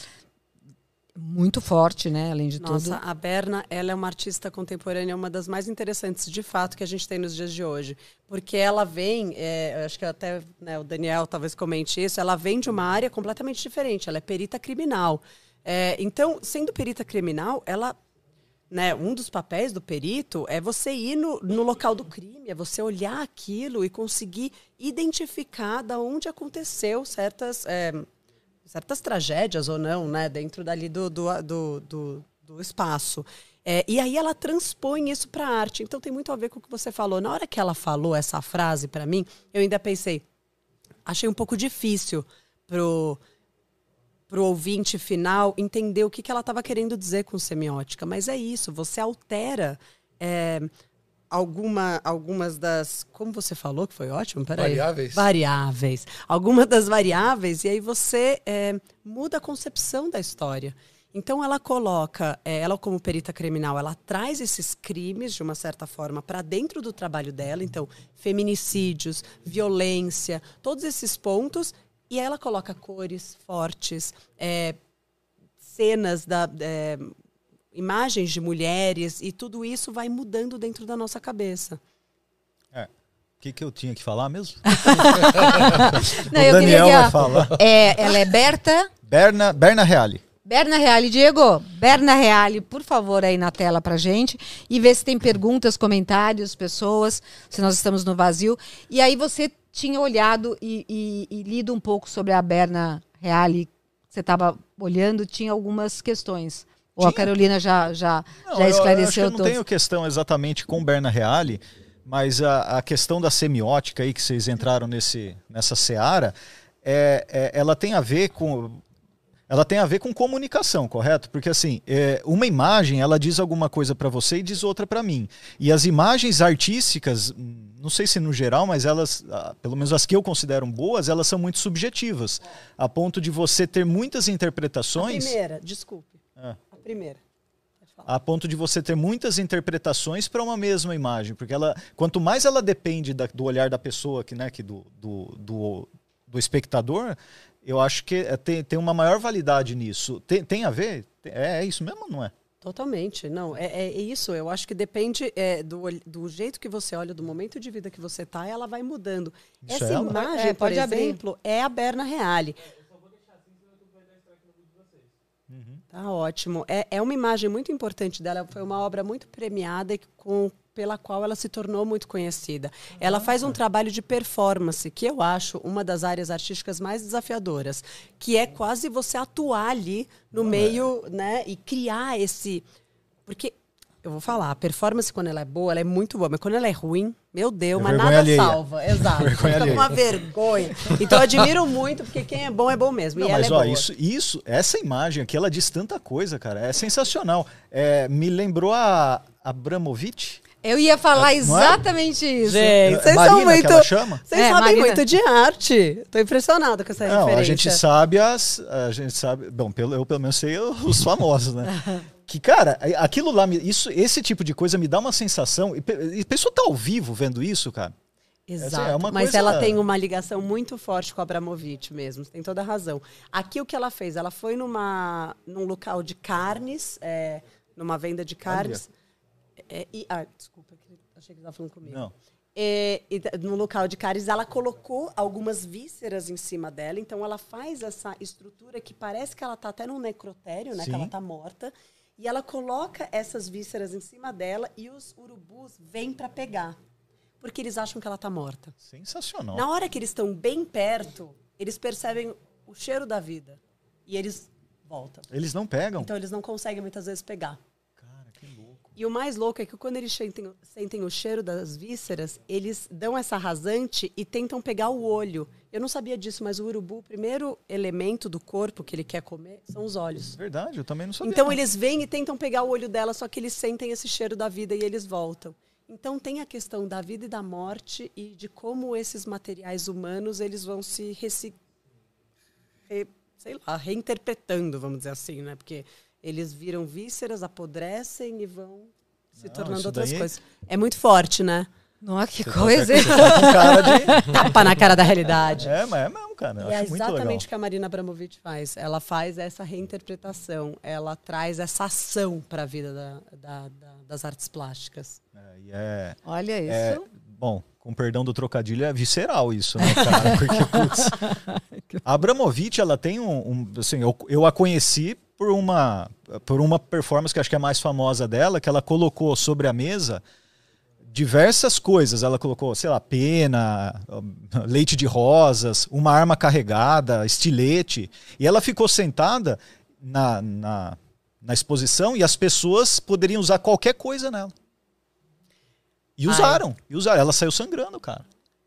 muito forte, né? Além de Nossa, tudo. a Berna, ela é uma artista contemporânea, uma das mais interessantes de fato que a gente tem nos dias de hoje. Porque ela vem, é, eu acho que até né, o Daniel talvez comente isso, ela vem de uma área completamente diferente, ela é perita criminal. É, então, sendo perita criminal, ela. Né, um dos papéis do perito é você ir no, no local do crime, é você olhar aquilo e conseguir identificar da onde aconteceu certas, é, certas tragédias ou não, né, dentro dali do, do, do, do, do espaço. É, e aí ela transpõe isso para a arte. Então tem muito a ver com o que você falou. Na hora que ela falou essa frase para mim, eu ainda pensei, achei um pouco difícil pro pro ouvinte final entender o que, que ela estava querendo dizer com semiótica. Mas é isso, você altera é, alguma, algumas das. Como você falou, que foi ótimo? Peraí. Variáveis. Variáveis. Algumas das variáveis, e aí você é, muda a concepção da história. Então ela coloca, é, ela como perita criminal, ela traz esses crimes de uma certa forma para dentro do trabalho dela. Então feminicídios, violência, todos esses pontos e aí ela coloca cores fortes, é, cenas da é, imagens de mulheres e tudo isso vai mudando dentro da nossa cabeça. O que, que eu tinha que falar mesmo? (laughs) Não, o eu Daniel queria vai falar. é, ela é Berta. Berna, Berna Reale. Berna Reale, Diego, Berna Reale, por favor, aí na tela pra gente e ver se tem perguntas, comentários, pessoas, se nós estamos no vazio. E aí você tinha olhado e, e- e lido um pouco sobre a Berna Reale, você estava olhando, tinha algumas questões. Ou a Tinha. Carolina já, já, Não, já eu- eu, que esclareceu eu não tenho questão exatamente com Berna Reale, mas a, a questão da semiótica aí que vocês entraram nesse, nessa seara, é, é- ela tem a ver com ela tem a ver com comunicação, correto? Porque assim, é, uma imagem ela diz alguma coisa para você e diz outra para mim. E as imagens artísticas, não sei se no geral, mas elas, pelo menos as que eu considero boas, elas são muito subjetivas, a ponto de você ter muitas A interpretações. primeira, desculpe. Ah. A primeira. A ponto de você ter muitas interpretações para uma mesma imagem, porque ela, quanto mais ela depende da- do olhar da pessoa, que, né, que do, do, do, do espectador, eu acho que é, tem, tem uma maior validade nisso. Tem, tem a ver? É, é isso mesmo ou não é? Totalmente, não. É, é isso. Eu acho que depende é, do, do jeito que você olha, do momento de vida que você tá, ela vai mudando. Isso Essa é imagem, É, por pode abrir. exemplo, é a Berna Reale. Tá ótimo. É, é uma imagem muito importante dela. Foi uma obra muito premiada e com, pela qual ela se tornou muito conhecida. Ela faz um trabalho de performance, que eu acho uma das áreas artísticas mais desafiadoras, que é quase você atuar ali no meio, né, e criar esse. Porque eu vou falar, a performance, quando ela é boa, ela é muito boa, mas quando ela é ruim, meu Deus, É mas nada alheia. salva. (laughs) Exato. Vergonha Fica com alheia. uma vergonha. Então eu admiro muito, porque quem é bom é bom mesmo. Não, e ela mas é ó, boa. isso, isso, essa imagem aqui, ela diz tanta coisa, cara. É sensacional. É, me lembrou a Abramovic. Eu ia falar Não é? exatamente isso. Gente, vocês Marina, são muito. que ela chama? Vocês É, sabem Marina. muito de arte. Tô impressionada com essa Não, referência. a gente sabe as. A gente sabe. Bom, pelo, eu pelo menos sei os famosos, né? (laughs) Que, cara, aquilo lá, isso, esse tipo de coisa me dá uma sensação. E, e a pessoa tá ao vivo vendo isso, cara. Exato. é uma Mas coisa- ela tem uma ligação muito forte com a Abramovich mesmo. Você tem toda a razão. Aqui o que ela fez? Ela foi numa, num local de carnes, é, numa venda de carnes. É, e, ah, desculpa, que- achei que estava falando comigo. Não. É, e no local de carnes, ela colocou algumas vísceras em cima dela. Então, ela faz essa estrutura que parece que ela está até num necrotério, né? Sim. Que ela está morta. E ela coloca essas vísceras em cima dela e os urubus vêm para pegar. Porque eles acham que ela está morta. Sensacional. Na hora que eles estão bem perto, eles percebem o cheiro da vida. E eles voltam. Eles não pegam. Então, eles não conseguem muitas vezes pegar. E o mais louco é que quando eles sentem, sentem o cheiro das vísceras, eles dão essa rasante e tentam pegar o olho. Eu não sabia disso, mas o urubu, o primeiro elemento do corpo que ele quer comer são os olhos. Verdade, eu também não sabia. Então não. eles vêm e tentam pegar o olho dela, só que eles sentem esse cheiro da vida e eles voltam. Então tem a questão da vida e da morte e de como esses materiais humanos eles vão se reci- re- sei lá, reinterpretando, vamos dizer assim, né? Porque eles viram vísceras, apodrecem e vão se Não, tornando isso outras daí- coisas. É muito forte, né? Nossa, que coisa. Você tá com cara de. (laughs) Tapa na cara da realidade. É, mas é mesmo, cara. Eu E é exatamente o que a Marina Abramovic faz. Ela faz essa reinterpretação, ela traz essa ação para a vida da- da- da- das artes plásticas. É, e é, Olha isso. é, bom, com perdão do trocadilho, é visceral isso, né, cara? Porque, putz, (laughs) a Abramovic, ela tem um. um- assim, eu, eu a conheci por uma, por uma performance que acho que é a mais famosa dela, que ela colocou sobre a mesa diversas coisas. Ela colocou, sei lá, pena, (laughs) leite de rosas, uma arma carregada, estilete. E ela ficou sentada na, na, na exposição e as pessoas poderiam usar qualquer coisa nela. E Ai. usaram, e usaram. Ela saiu sangrando, cara.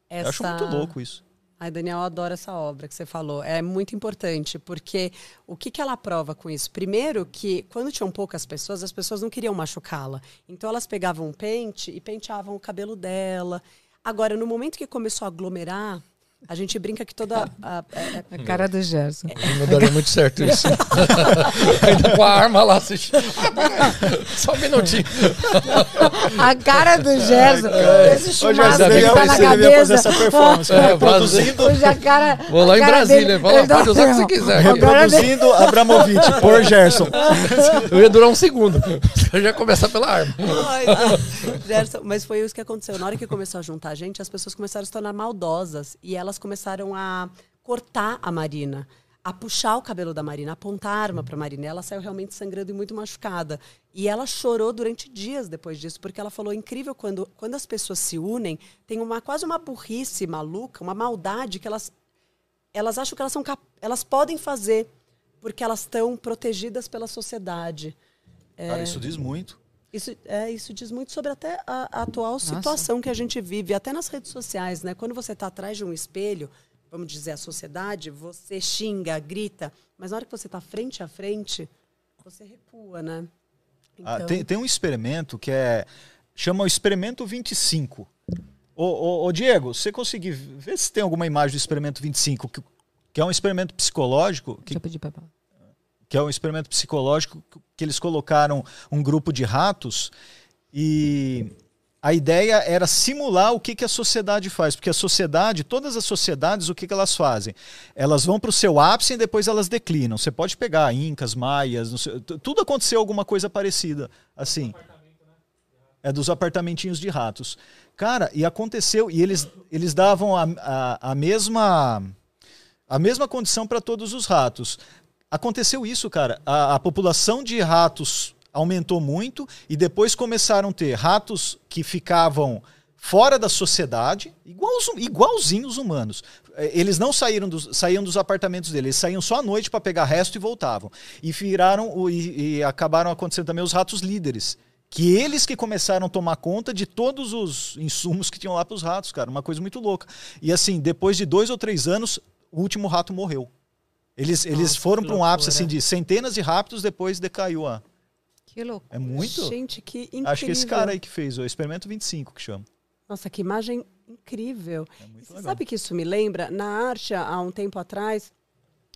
Essa... Eu acho muito louco isso. Ai, Daniel, eu adoro essa obra que você falou. É muito importante, porque o que, que ela prova com isso? Primeiro, que quando tinham poucas pessoas, as pessoas não queriam machucá-la. Então, elas pegavam um pente e penteavam o cabelo dela. Agora, no momento que começou a aglomerar, a gente brinca que toda. a- a- A cara do Gerson. Não daria muito certo isso. (laughs) Ainda com a arma lá assistindo. (laughs) Peraí, Só um minutinho. A cara do Gerson. Esse Ô, chumaço que tá na você fazer essa performance. É? Reproduzindo, Hoje a cara. Vou lá a em cara Brasília, dele- fala, pode usar o que você quiser. A reproduzindo Abramovic por Gerson. Eu ia durar um segundo. Eu já ia começar pela arma. Ai. Gerson, mas foi isso que aconteceu. Na hora que começou a juntar gente, as pessoas começaram a se tornar maldosas. E elas começaram a cortar a Marina, a puxar o cabelo da Marina, a apontar a arma para Marina. Ela saiu realmente sangrando e muito machucada. E ela chorou durante dias depois disso, porque ela falou: incrível quando, quando as pessoas se unem, tem uma quase uma burrice maluca, uma maldade que elas, elas acham que elas, são elas podem fazer, porque elas estão protegidas pela sociedade. Cara, isso diz muito. Isso, é, isso diz muito sobre até a, a atual situação que a gente vive, até nas redes sociais, né? Quando você está atrás de um espelho, vamos dizer, a sociedade, você xinga, grita, mas na hora que você está frente a frente, você recua, né? Ah, Então, tem, tem um experimento que é. Chama o Experimento 25. Ô, ô, ô, Diego, você conseguir ver se tem alguma imagem do Experimento 25, que, que é um experimento psicológico, que, Deixa eu pedir pra ela. Que é um experimento psicológico que- eles colocaram um grupo de ratos e a ideia era simular o que, que a sociedade faz, porque a sociedade, todas as sociedades, o que, que elas fazem? Elas vão para o seu ápice e depois elas declinam. Você pode pegar incas, maias, sei, tudo aconteceu alguma coisa parecida, assim. É dos apartamentinhos de ratos. Cara, e aconteceu, e eles, eles davam a, a, a mesma a mesma condição para todos os ratos. Aconteceu isso, cara. A, a população de ratos aumentou muito e depois começaram a ter ratos que ficavam fora da sociedade, igual os, igualzinhos humanos. Eh, Eles não saíram dos, saíam dos apartamentos deles, eles saíam só à noite para pegar resto e voltavam. E viraram e, e acabaram acontecendo também os ratos líderes. Que eles que começaram a tomar conta de todos os insumos que tinham lá para os ratos, cara. Uma coisa muito louca. E assim, depois de dois ou três anos, o último rato morreu. Eles, eles Nossa, foram que para um ápice assim, de centenas de ratos, depois decaiu a. Que louco. É muito. Gente, que incrível. Acho que esse cara aí que fez, o Experimento 25 que chama. Nossa, que imagem incrível. É Você legal. sabe que isso me lembra? Na arte, há um tempo atrás,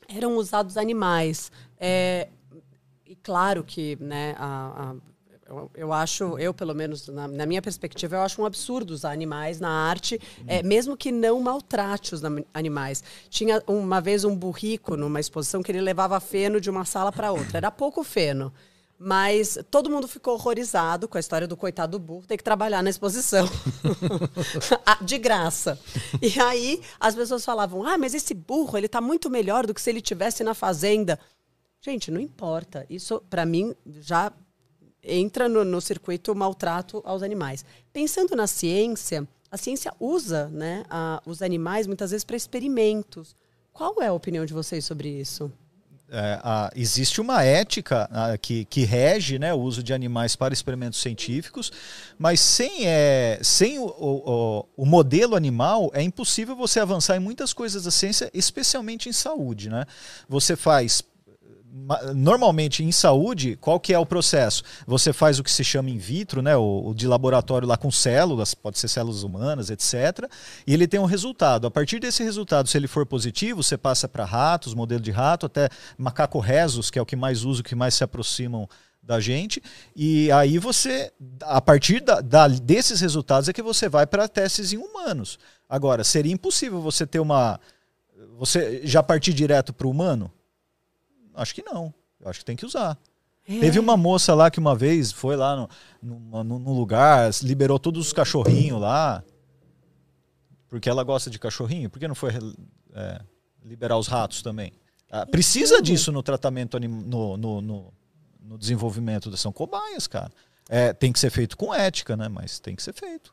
eram usados animais. É, e claro que, né, a- a- eu, eu acho, eu pelo menos, na, na minha perspectiva, eu acho um absurdo usar animais na arte, é, mesmo que não maltrate os animais. Tinha uma vez um burrico numa exposição que ele levava feno de uma sala para outra. Era pouco feno. Mas todo mundo ficou horrorizado com a história do coitado do burro ter que trabalhar na exposição. (laughs) De graça. E aí as pessoas falavam: ah, mas esse burro ele tá muito melhor do que se ele tivesse na fazenda. Gente, não importa. Isso, para mim, já entra no, no circuito maltrato aos animais. Pensando na ciência, a ciência usa né, a- os animais muitas vezes para experimentos. Qual é a opinião de vocês sobre isso? É, a- existe uma ética ah, que, que rege né, o uso de animais para experimentos científicos, mas sem, é, sem o, o, o- modelo animal é impossível você avançar em muitas coisas da ciência, especialmente em saúde. Né? Você faz normalmente em saúde, qual que é o processo? Você faz o que se chama in vitro, né, o, o de laboratório lá com células, pode ser células humanas, etc. E ele tem um resultado. A partir desse resultado, se ele for positivo, você passa para ratos, modelo de rato, até macaco rhesus, que é o que mais usa, o que mais se aproximam da gente. E aí você, a partir da- da- desses resultados é que você vai para testes em humanos. Agora, seria impossível você ter uma você já partir direto para o humano? Acho que não. Eu acho que tem que usar. Teve uma moça lá que uma vez foi lá no, numa- num num lugar, liberou todos os cachorrinhos lá. Porque ela gosta de cachorrinho. Por que não foi é, liberar os ratos também? Ah, precisa disso no tratamento, no, no, no, no desenvolvimento. São cobaias, cara. É, tem que ser feito com ética, né? Mas tem que ser feito.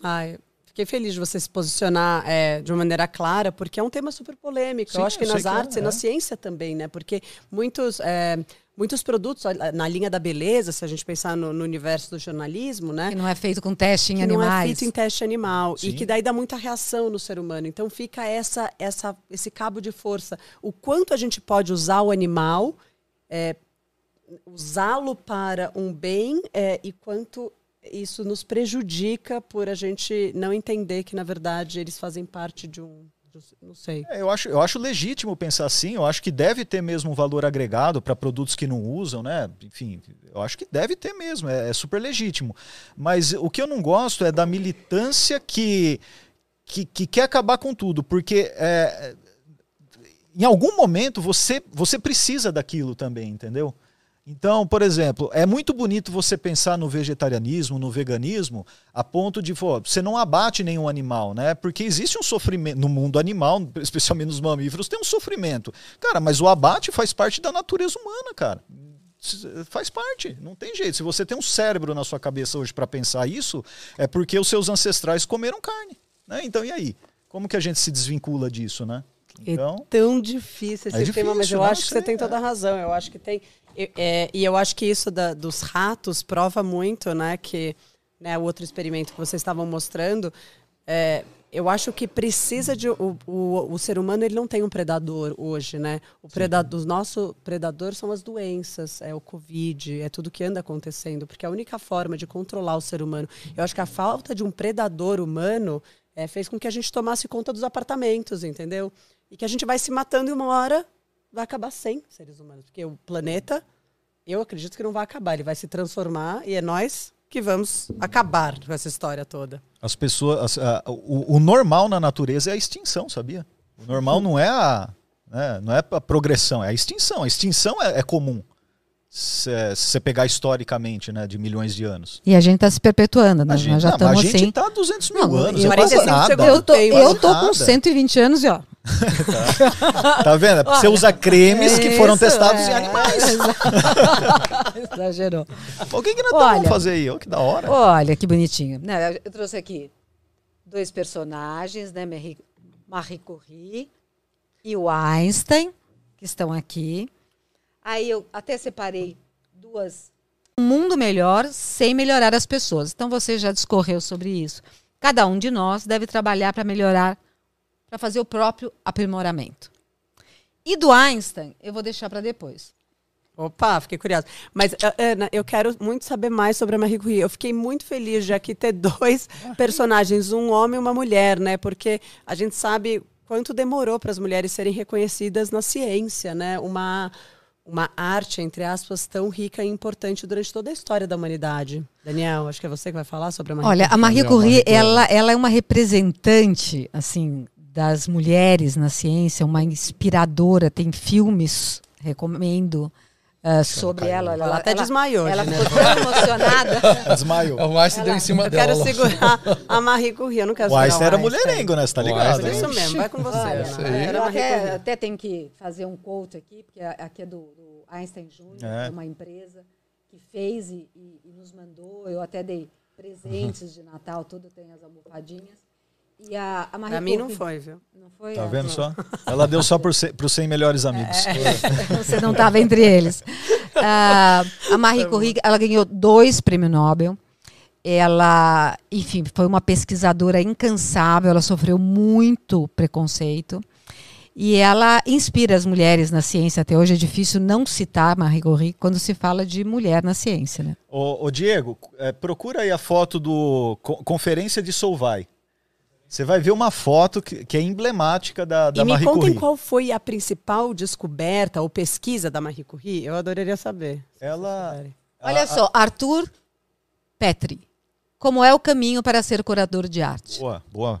Ai, fiquei feliz de você se posicionar é, de uma maneira clara, porque é um tema super polêmico. Sim, eu acho que eu nas que é, artes e na é. ciência também, né? Porque muitos, é, muitos produtos, na linha da beleza, se a gente pensar no, no universo do jornalismo, né? Que não é feito com teste em que não é animais. feito em teste animal e Sim. que daí dá muita reação no ser humano. Então fica essa, essa, esse cabo de força. O quanto a gente pode usar o animal, é, usá-lo para um bem é, e quanto isso nos prejudica por a gente não entender que na verdade eles fazem parte de um, não sei. É, eu, acho, eu acho legítimo pensar assim, eu acho que deve ter mesmo um valor agregado para produtos que não usam, né? Enfim, eu acho que deve ter mesmo, é, é super legítimo. Mas o que eu não gosto é da militância que, que, que quer acabar com tudo, porque é, em algum momento você, você precisa daquilo também, entendeu? Então, por exemplo, é muito bonito você pensar no vegetarianismo, no veganismo, a ponto de, pô, você não abate nenhum animal, né? Porque existe um sofrimento no mundo animal, (laughs) especialmente nos mamíferos, tem um sofrimento. Cara, mas o abate faz parte da natureza humana, cara. Faz parte, não tem jeito. Se você tem um cérebro na sua cabeça hoje para pensar isso, é porque os seus ancestrais comeram carne, né? Então, e aí? Como que a gente se desvincula disso, né? Então, É tão difícil esse É tema, mas eu acho que você sei, tem é. toda a razão. Eu acho que tem. E- é, e eu acho que isso da- dos ratos prova muito, né? Que né, o outro experimento que vocês estavam mostrando. é, eu acho que precisa de. O, o, o ser humano ele não tem um predador hoje, né? O predador, o nosso predador são as doenças, é o Covid, é tudo que anda acontecendo. Porque a única forma de controlar o ser humano. Eu acho que a falta de um predador humano é, fez com que a gente tomasse conta dos apartamentos, entendeu? E que a gente vai se matando e uma hora vai acabar sem seres humanos. Porque o planeta, eu acredito que não vai acabar, ele vai se transformar e é nós que vamos acabar com essa história toda. as pessoas. as- a- o, o normal na natureza é a extinção, sabia? O normal não é a. né, não é a progressão, é a extinção. A extinção é, é comum. Se se você pegar historicamente, né, de milhões de anos. E a gente está se perpetuando, né? A gente, Nós já estamos a gente assim. está há 200 mil Não, anos. eu- é quase 45 nada. segundos. Eu tô, eu tô com nada. 120 anos e ó, (laughs) Tá vendo? Você usa cremes que foram Isso, testados é. em animais. (laughs) Exagerou. O que, que nós Olha. vamos fazer aí? Ó, que da hora. Olha que bonitinho. Não, eu eu trouxe aqui dois personagens, né? Marie, Marie Curie e o Einstein, que estão aqui. Aí eu até separei duas. Um mundo melhor sem melhorar as pessoas. Então você já discorreu sobre isso. Cada um de nós deve trabalhar para melhorar, para fazer o próprio aprimoramento. E do Einstein, eu vou deixar para depois. Opa, fiquei curiosa. Mas, ah, Ana, eu quero muito saber mais sobre a Marie Curie. Eu fiquei muito feliz de aqui ter (laughs) dois personagens, um homem e uma mulher, né? Porque a gente sabe quanto demorou para as mulheres serem reconhecidas na ciência, né? Uma, uma arte, entre aspas, tão rica e importante durante toda a história da humanidade. Daniel, acho que é você que vai falar sobre a Marie Olha, a Curie. Marie Marie Curie, Curie. ela, ela é uma representante, assim, das mulheres na ciência, uma inspiradora. Tem filmes, recomendo, ah, sobre ela. Ela, Ela até desmaiou, Ela né? ficou tão emocionada. (laughs) Desmaiou. O Einstein deu em cima Eu dela. quero segurar a Marie Curie, eu não quero O Einstein segurar era mulherengo, né? Você tá ligado? Einstein- né? Isso mesmo, vai com você. Olha, Isso Ana. aí. Era eu até, até tenho que fazer um quote aqui, porque aqui é do, do Einstein É. é uma empresa que fez e, e- e nos mandou. Eu até dei presentes de Natal, tudo tem as almofadinhas. E a, a Marie Pra mim não foi, viu? Não foi? Tá Ah, vendo só? Ela deu só para os 100 melhores amigos. Você não estava entre eles. Ah, a Marie Curie, ela ganhou dois prêmios Nobel. Ela, enfim, foi uma pesquisadora incansável. Ela sofreu muito preconceito. E ela inspira as mulheres na ciência. Até hoje é difícil não citar Marie Curie quando se fala de mulher na ciência, né? Ô, ô, Diego, é, procura aí a foto do co- Conferência de Solvay. Você vai ver uma foto que, que é emblemática da, da e me Marie contem Curie. qual foi a principal descoberta ou pesquisa da Marie Curie. Eu adoraria saber. Ela, Olha só, Arthur Petri. Como é o caminho para ser curador de arte? boa, boa.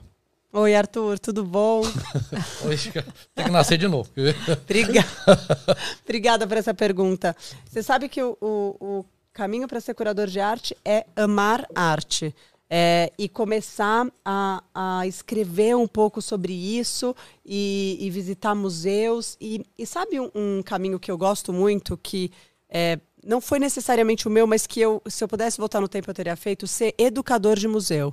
Oi, Arthur, tudo bom? (laughs) Hoje Tem que nascer de novo. Obrigada. (laughs) Obrigada por essa pergunta. Você sabe que o, o- o caminho para ser curador de arte é amar arte. É, e começar a, a escrever um pouco sobre isso e, e visitar museus. E, e sabe um, um caminho que eu gosto muito, que é, não foi necessariamente o meu, mas que eu, se eu pudesse voltar no tempo, eu teria feito, ser educador de museu.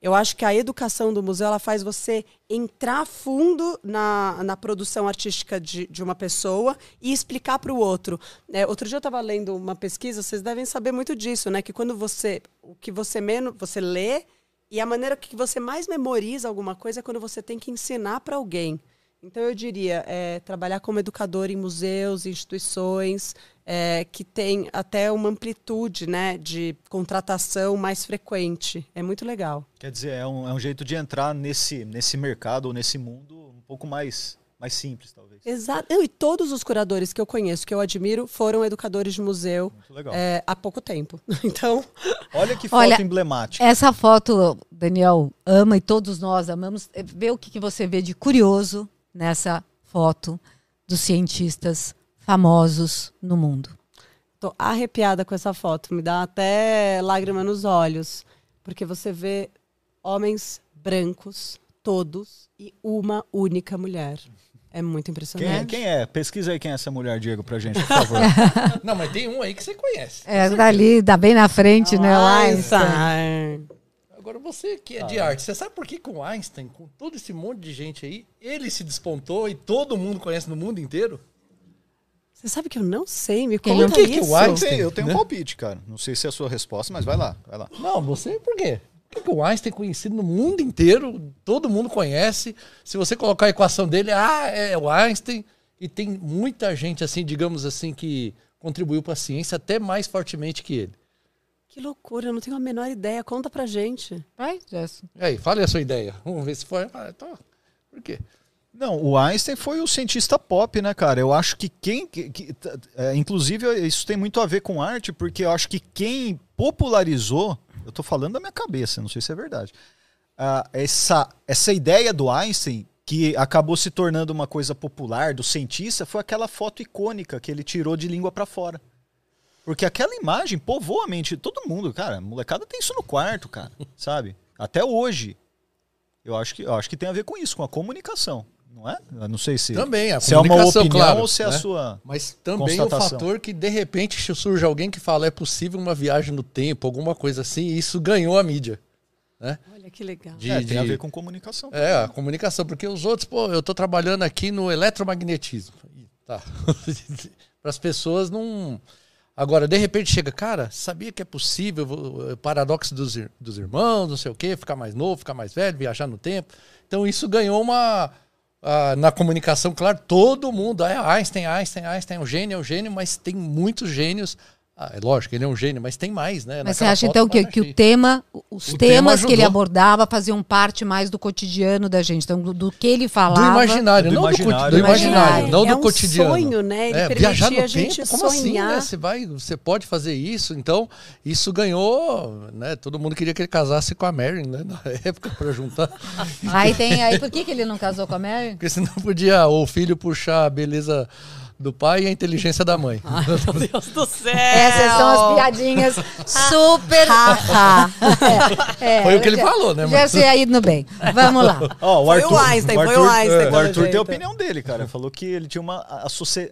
Eu acho que a educação do museu ela faz você entrar fundo na, na produção artística de, de uma pessoa e explicar para o outro. É, outro dia eu estava lendo uma pesquisa, vocês devem saber muito disso, né? Que quando você. O que você menos. Você lê e a maneira que você mais memoriza alguma coisa é quando você tem que ensinar para alguém. Então eu diria, é, trabalhar como educador em museus, instituições, é, que tem até uma amplitude né, de contratação mais frequente. É muito legal. Quer dizer, é um, é um jeito de entrar nesse, nesse mercado ou nesse mundo um pouco mais, mais simples, talvez. Exato. Eu, e todos os curadores que eu conheço, que eu admiro, foram educadores de museu Muito legal. é, há pouco tempo. (laughs) Então, Olha que foto Olha, emblemática. Essa foto, Daniel ama e todos nós amamos. É, Vê o que, que você vê de curioso nessa foto dos cientistas famosos no mundo. tô arrepiada com essa foto. Me dá até lágrima nos olhos. Porque você vê homens brancos, todos, e uma única mulher. É muito Quem é, impressionante. quem é? Pesquisa aí quem é essa mulher, Diego, pra gente, por favor. (laughs) Não, mas tem um aí que você conhece. É, dali, dá bem na frente, né? o Einstein. Einstein. Agora, você que é de arte, você sabe por que com Einstein, com todo esse monte de gente aí, ele se despontou e todo mundo conhece no mundo inteiro? Você sabe que eu não sei, me Quem conta não- que que isso. o Einstein- Eu tenho né? um palpite, cara. Não sei se é a sua resposta, mas vai lá, vai lá. Não, você por quê? Por que que o Einstein é conhecido no mundo inteiro? Todo mundo conhece. Se você colocar a equação dele, ah, é o Einstein. E tem muita gente, assim, digamos assim, que contribuiu para a ciência até mais fortemente que ele. Que loucura, eu não tenho a menor ideia. Conta pra gente. Vai, Gerson. E aí, fale a sua ideia. Vamos ver se foi. Ah, então, por quê? Não, o Einstein foi o cientista pop, né, cara? Eu acho que quem. que- que- é, inclusive, isso tem muito a ver com arte, porque eu acho que quem popularizou. Eu tô falando da minha cabeça, não sei se é verdade. ah, essa, essa ideia do Einstein, que acabou se tornando uma coisa popular do cientista, foi aquela foto icônica que ele tirou de língua para fora. Porque aquela imagem povoou a mente de todo mundo, cara. A molecada tem isso no quarto, cara, (laughs) sabe? Até hoje. Eu acho que, eu acho que tem a ver com isso, com a comunicação. Não é? Eu não sei se, Também, a se é uma opinião claro, ou se é a né? sua. Mas também o fator que de repente surge alguém que fala é possível uma viagem no tempo, alguma coisa assim, e isso ganhou a mídia. Olha que legal. De, É, tem a de- ver com comunicação. É, a comunicação, porque os outros, pô, eu tô trabalhando aqui no eletromagnetismo. Tá. (laughs) Para as pessoas não. Agora, de repente chega, cara, sabia que é possível, vo- paradoxo dos, dos irmãos, não sei o quê, ficar mais novo, ficar mais velho, viajar no tempo. Então isso ganhou uma. ah, na comunicação, claro, todo mundo. Ah, é Einstein, Einstein, Einstein é um gênio, é um gênio, mas tem muitos gênios. Ah, é lógico, ele é um gênio, mas tem mais, né? Mas você Naquela acha foto, então que, que o tema, os O tema temas que ele abordava faziam parte mais do cotidiano da gente, então do, do que ele Do falava. imaginário, Do não do, imaginário. do imaginário, É, não é do um cotidiano. sonho, né? Ele é, viajar no a gente tempo, como assim, sonhar. né? Você vai, você pode fazer isso. Então, isso ganhou, né? Todo mundo queria que ele casasse com a Mary, né? Na (laughs) época para juntar, Aí tem aí, por que, que ele não casou com a Mary? porque senão podia o filho puxar a beleza do pai e a inteligência da mãe. Meu Deus do céu! Essas são as piadinhas super. É, é, Foi o que ele já- falou, né, Já mas- sei aí no bem. Vamos lá. (laughs) Ó, o Foi Arthur, o Einstein, foi o Arthur, Einstein, é, o Arthur tem a opinião dele, cara. Falou que ele tinha uma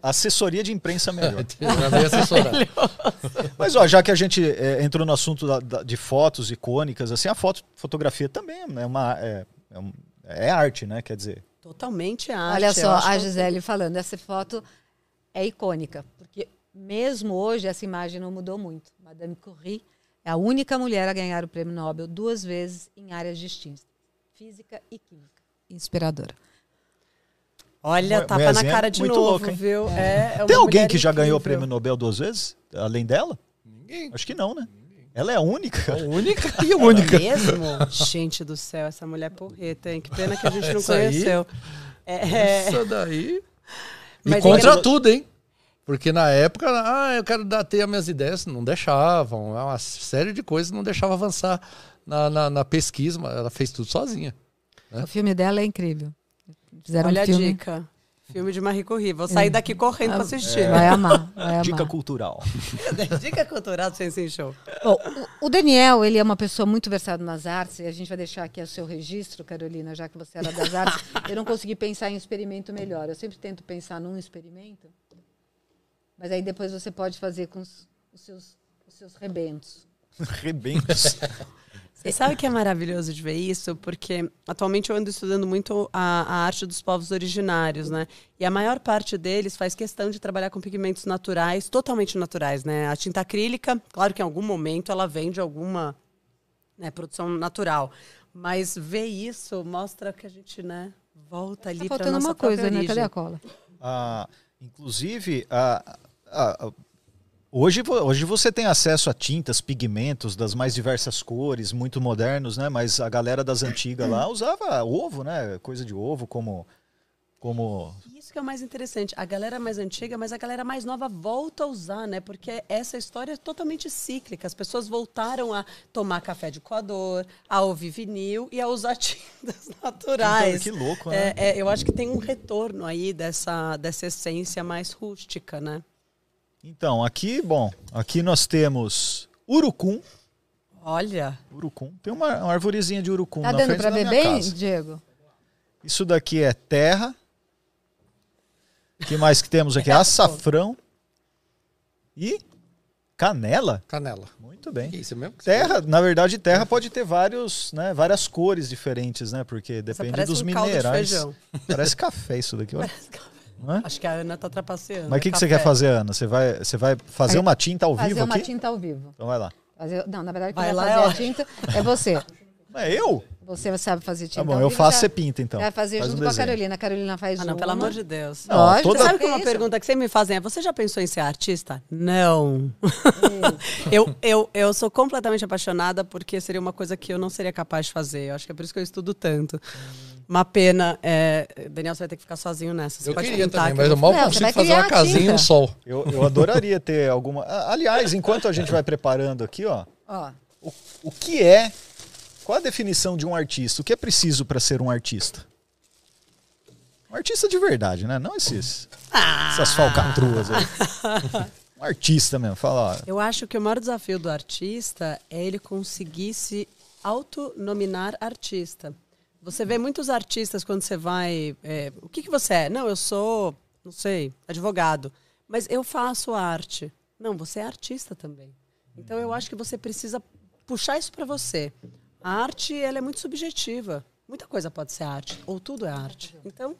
assessoria de imprensa melhor. (laughs) (laughs) Mas ó, já que a gente é, entrou no assunto da- da- de fotos icônicas, assim, a foto, fotografia também é uma é, é é arte, né? Quer dizer, Totalmente arte. Olha só, a que- Gisele falando, essa foto é icônica, porque mesmo hoje essa imagem não mudou muito. Madame Curie é a única mulher a ganhar o prêmio Nobel duas vezes em áreas distintas, física e química. Inspiradora. Olha, tapa na cara de muito novo, louca, hein? viu? É, é uma tem alguém que já ganhou o incrível. prêmio Nobel duas vezes? Além dela? Ninguém. Acho que não, né? Ela é a única. A única (laughs) e a É única. mesmo? (laughs) Gente do céu, essa mulher porreta, hein? Que pena que a gente não Essa aí- conheceu. É, Isso daí. E Mas contra engra- tudo, hein? Porque na época, ah, eu quero dar, ter as minhas ideias, não deixavam. É Uma série de coisas não deixava avançar na, na, na pesquisa, mas ela fez tudo sozinha. O filme dela é incrível. Fizeram olha um a filme. dica. Filme de Marie Curie. Vou sair daqui correndo pra assistir. Vai amar, vai amar. (laughs) Dica cultural. Dica cultural do Sensei Show. Bom, o Daniel, ele é uma pessoa muito versada nas artes, e a gente vai deixar aqui o seu registro, Carolina, já que você era das artes. (laughs) Eu não consegui pensar em experimento melhor. Eu sempre tento pensar num experimento, mas aí depois você pode fazer com os, os seus, os seus rebentos. (laughs) Rebentos. Você sabe que é maravilhoso de ver isso? Porque atualmente eu ando estudando muito a, a arte dos povos originários, né? E a maior parte deles faz questão de trabalhar com pigmentos naturais, totalmente naturais, né? A tinta acrílica, claro que em algum momento ela vem de alguma né, produção natural. Mas ver isso mostra que a gente, né, volta ali Tá para faltando nossa uma coisa, né? origem. Cadê a cola? Ah, inclusive, a- a- a- hoje, hoje você tem acesso a tintas, pigmentos das mais diversas cores, muito modernos, né? Mas a galera das antigas lá usava ovo, né? Coisa de ovo como. como Isso que é o mais interessante. A galera mais antiga, mas a galera mais nova volta a usar, né? Porque essa história é totalmente cíclica. As pessoas voltaram a tomar café de coador, a ouvir vinil e a usar (laughs) tintas naturais. Que louco, né? É, é, eu acho que tem um retorno aí dessa, dessa essência mais rústica, né? Então, aqui, bom, aqui nós temos urucum. Olha, Urucum. Tem uma, uma arvorezinha de urucum Tá na dando frente pra da ver minha bem, casa. Diego? Isso daqui é terra. O que mais que temos aqui? Açafrão. E canela. Canela. Muito bem. Que isso mesmo? Terra, na verdade, terra pode ter vários, né, várias cores diferentes, né? Porque depende parece dos um caldo de minerais. feijão. Parece café isso daqui, olha. Não é? Acho que a Ana tá trapaceando. Mas o que, é que você quer fazer, Ana? Você vai, você vai fazer uma tinta ao Fazer vivo uma aqui? tinta ao vivo. Então vai lá. Fazer- não, na verdade, quem Vai vai, lá, fazer é a ótimo. tinta é você. É eu? Você sabe fazer tinta Tá bom, eu faço, você pinta então. Vai fazer Faz junto um com a. Carolina. A Carolina faz Ah, não, pelo amor de Deus. Não, Lógico, toda- Sabe que uma pergunta que sempre me fazem é: você já pensou em ser artista? Não. (laughs) eu, eu, eu sou completamente apaixonada porque seria uma coisa que eu não seria capaz de fazer. Eu acho que é por isso que eu estudo tanto. Uma pena. É... Daniel, você vai ter que ficar sozinho nessa. Você Eu pode queria também, que mas eu mal Não, consigo fazer uma casinha no sol. Eu, eu adoraria ter alguma. Aliás, enquanto a gente vai preparando aqui, ó, Ó, o, o que é. Qual a definição de um artista? O que é preciso para ser um artista? Um artista de verdade, né? Não esses, essas falcatruas aí. Um artista mesmo. Fala, ó, Eu acho que o maior desafio do artista é ele conseguir se autonominar artista. Você vê muitos artistas quando você vai. é, o que, que você é? Não, eu sou, não sei, advogado. Mas eu faço arte. Não, você é artista também. Então eu acho que você precisa puxar isso para você. A arte, ela é muito subjetiva. Muita coisa pode ser arte, ou tudo é arte. Então,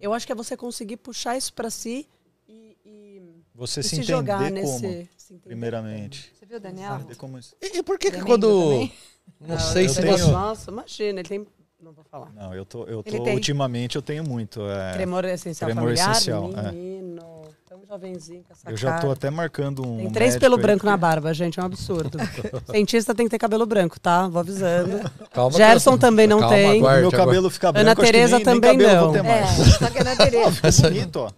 eu acho que é você conseguir puxar isso para si e, e- Você e se se, entender jogar como, nesse. se entender primeiramente. Você viu, Daniel? Como. E, e por que, que quando. também. Não Ah, sei se tenho- você. Nossa, imagina, ele tem. Não vou falar. Não, eu tô, eu tô tem. ultimamente eu tenho muito. é, Tremor essencial tremor familiar, essencial, é. menino, tão jovenzinho com essa eu já tô cara. até marcando um. Tem três pelo aí, branco na barba, gente, é um absurdo. (laughs) Cientista tem que ter cabelo branco, tá? Vou avisando. Calma, Gerson que- também não calma, tem. aguarde, Meu cabelo fica branco, Ana acho que Tereza nem, nem também eu não. vou ter mais. É, só que é na Tereza. (laughs) Ficou bonito, ó.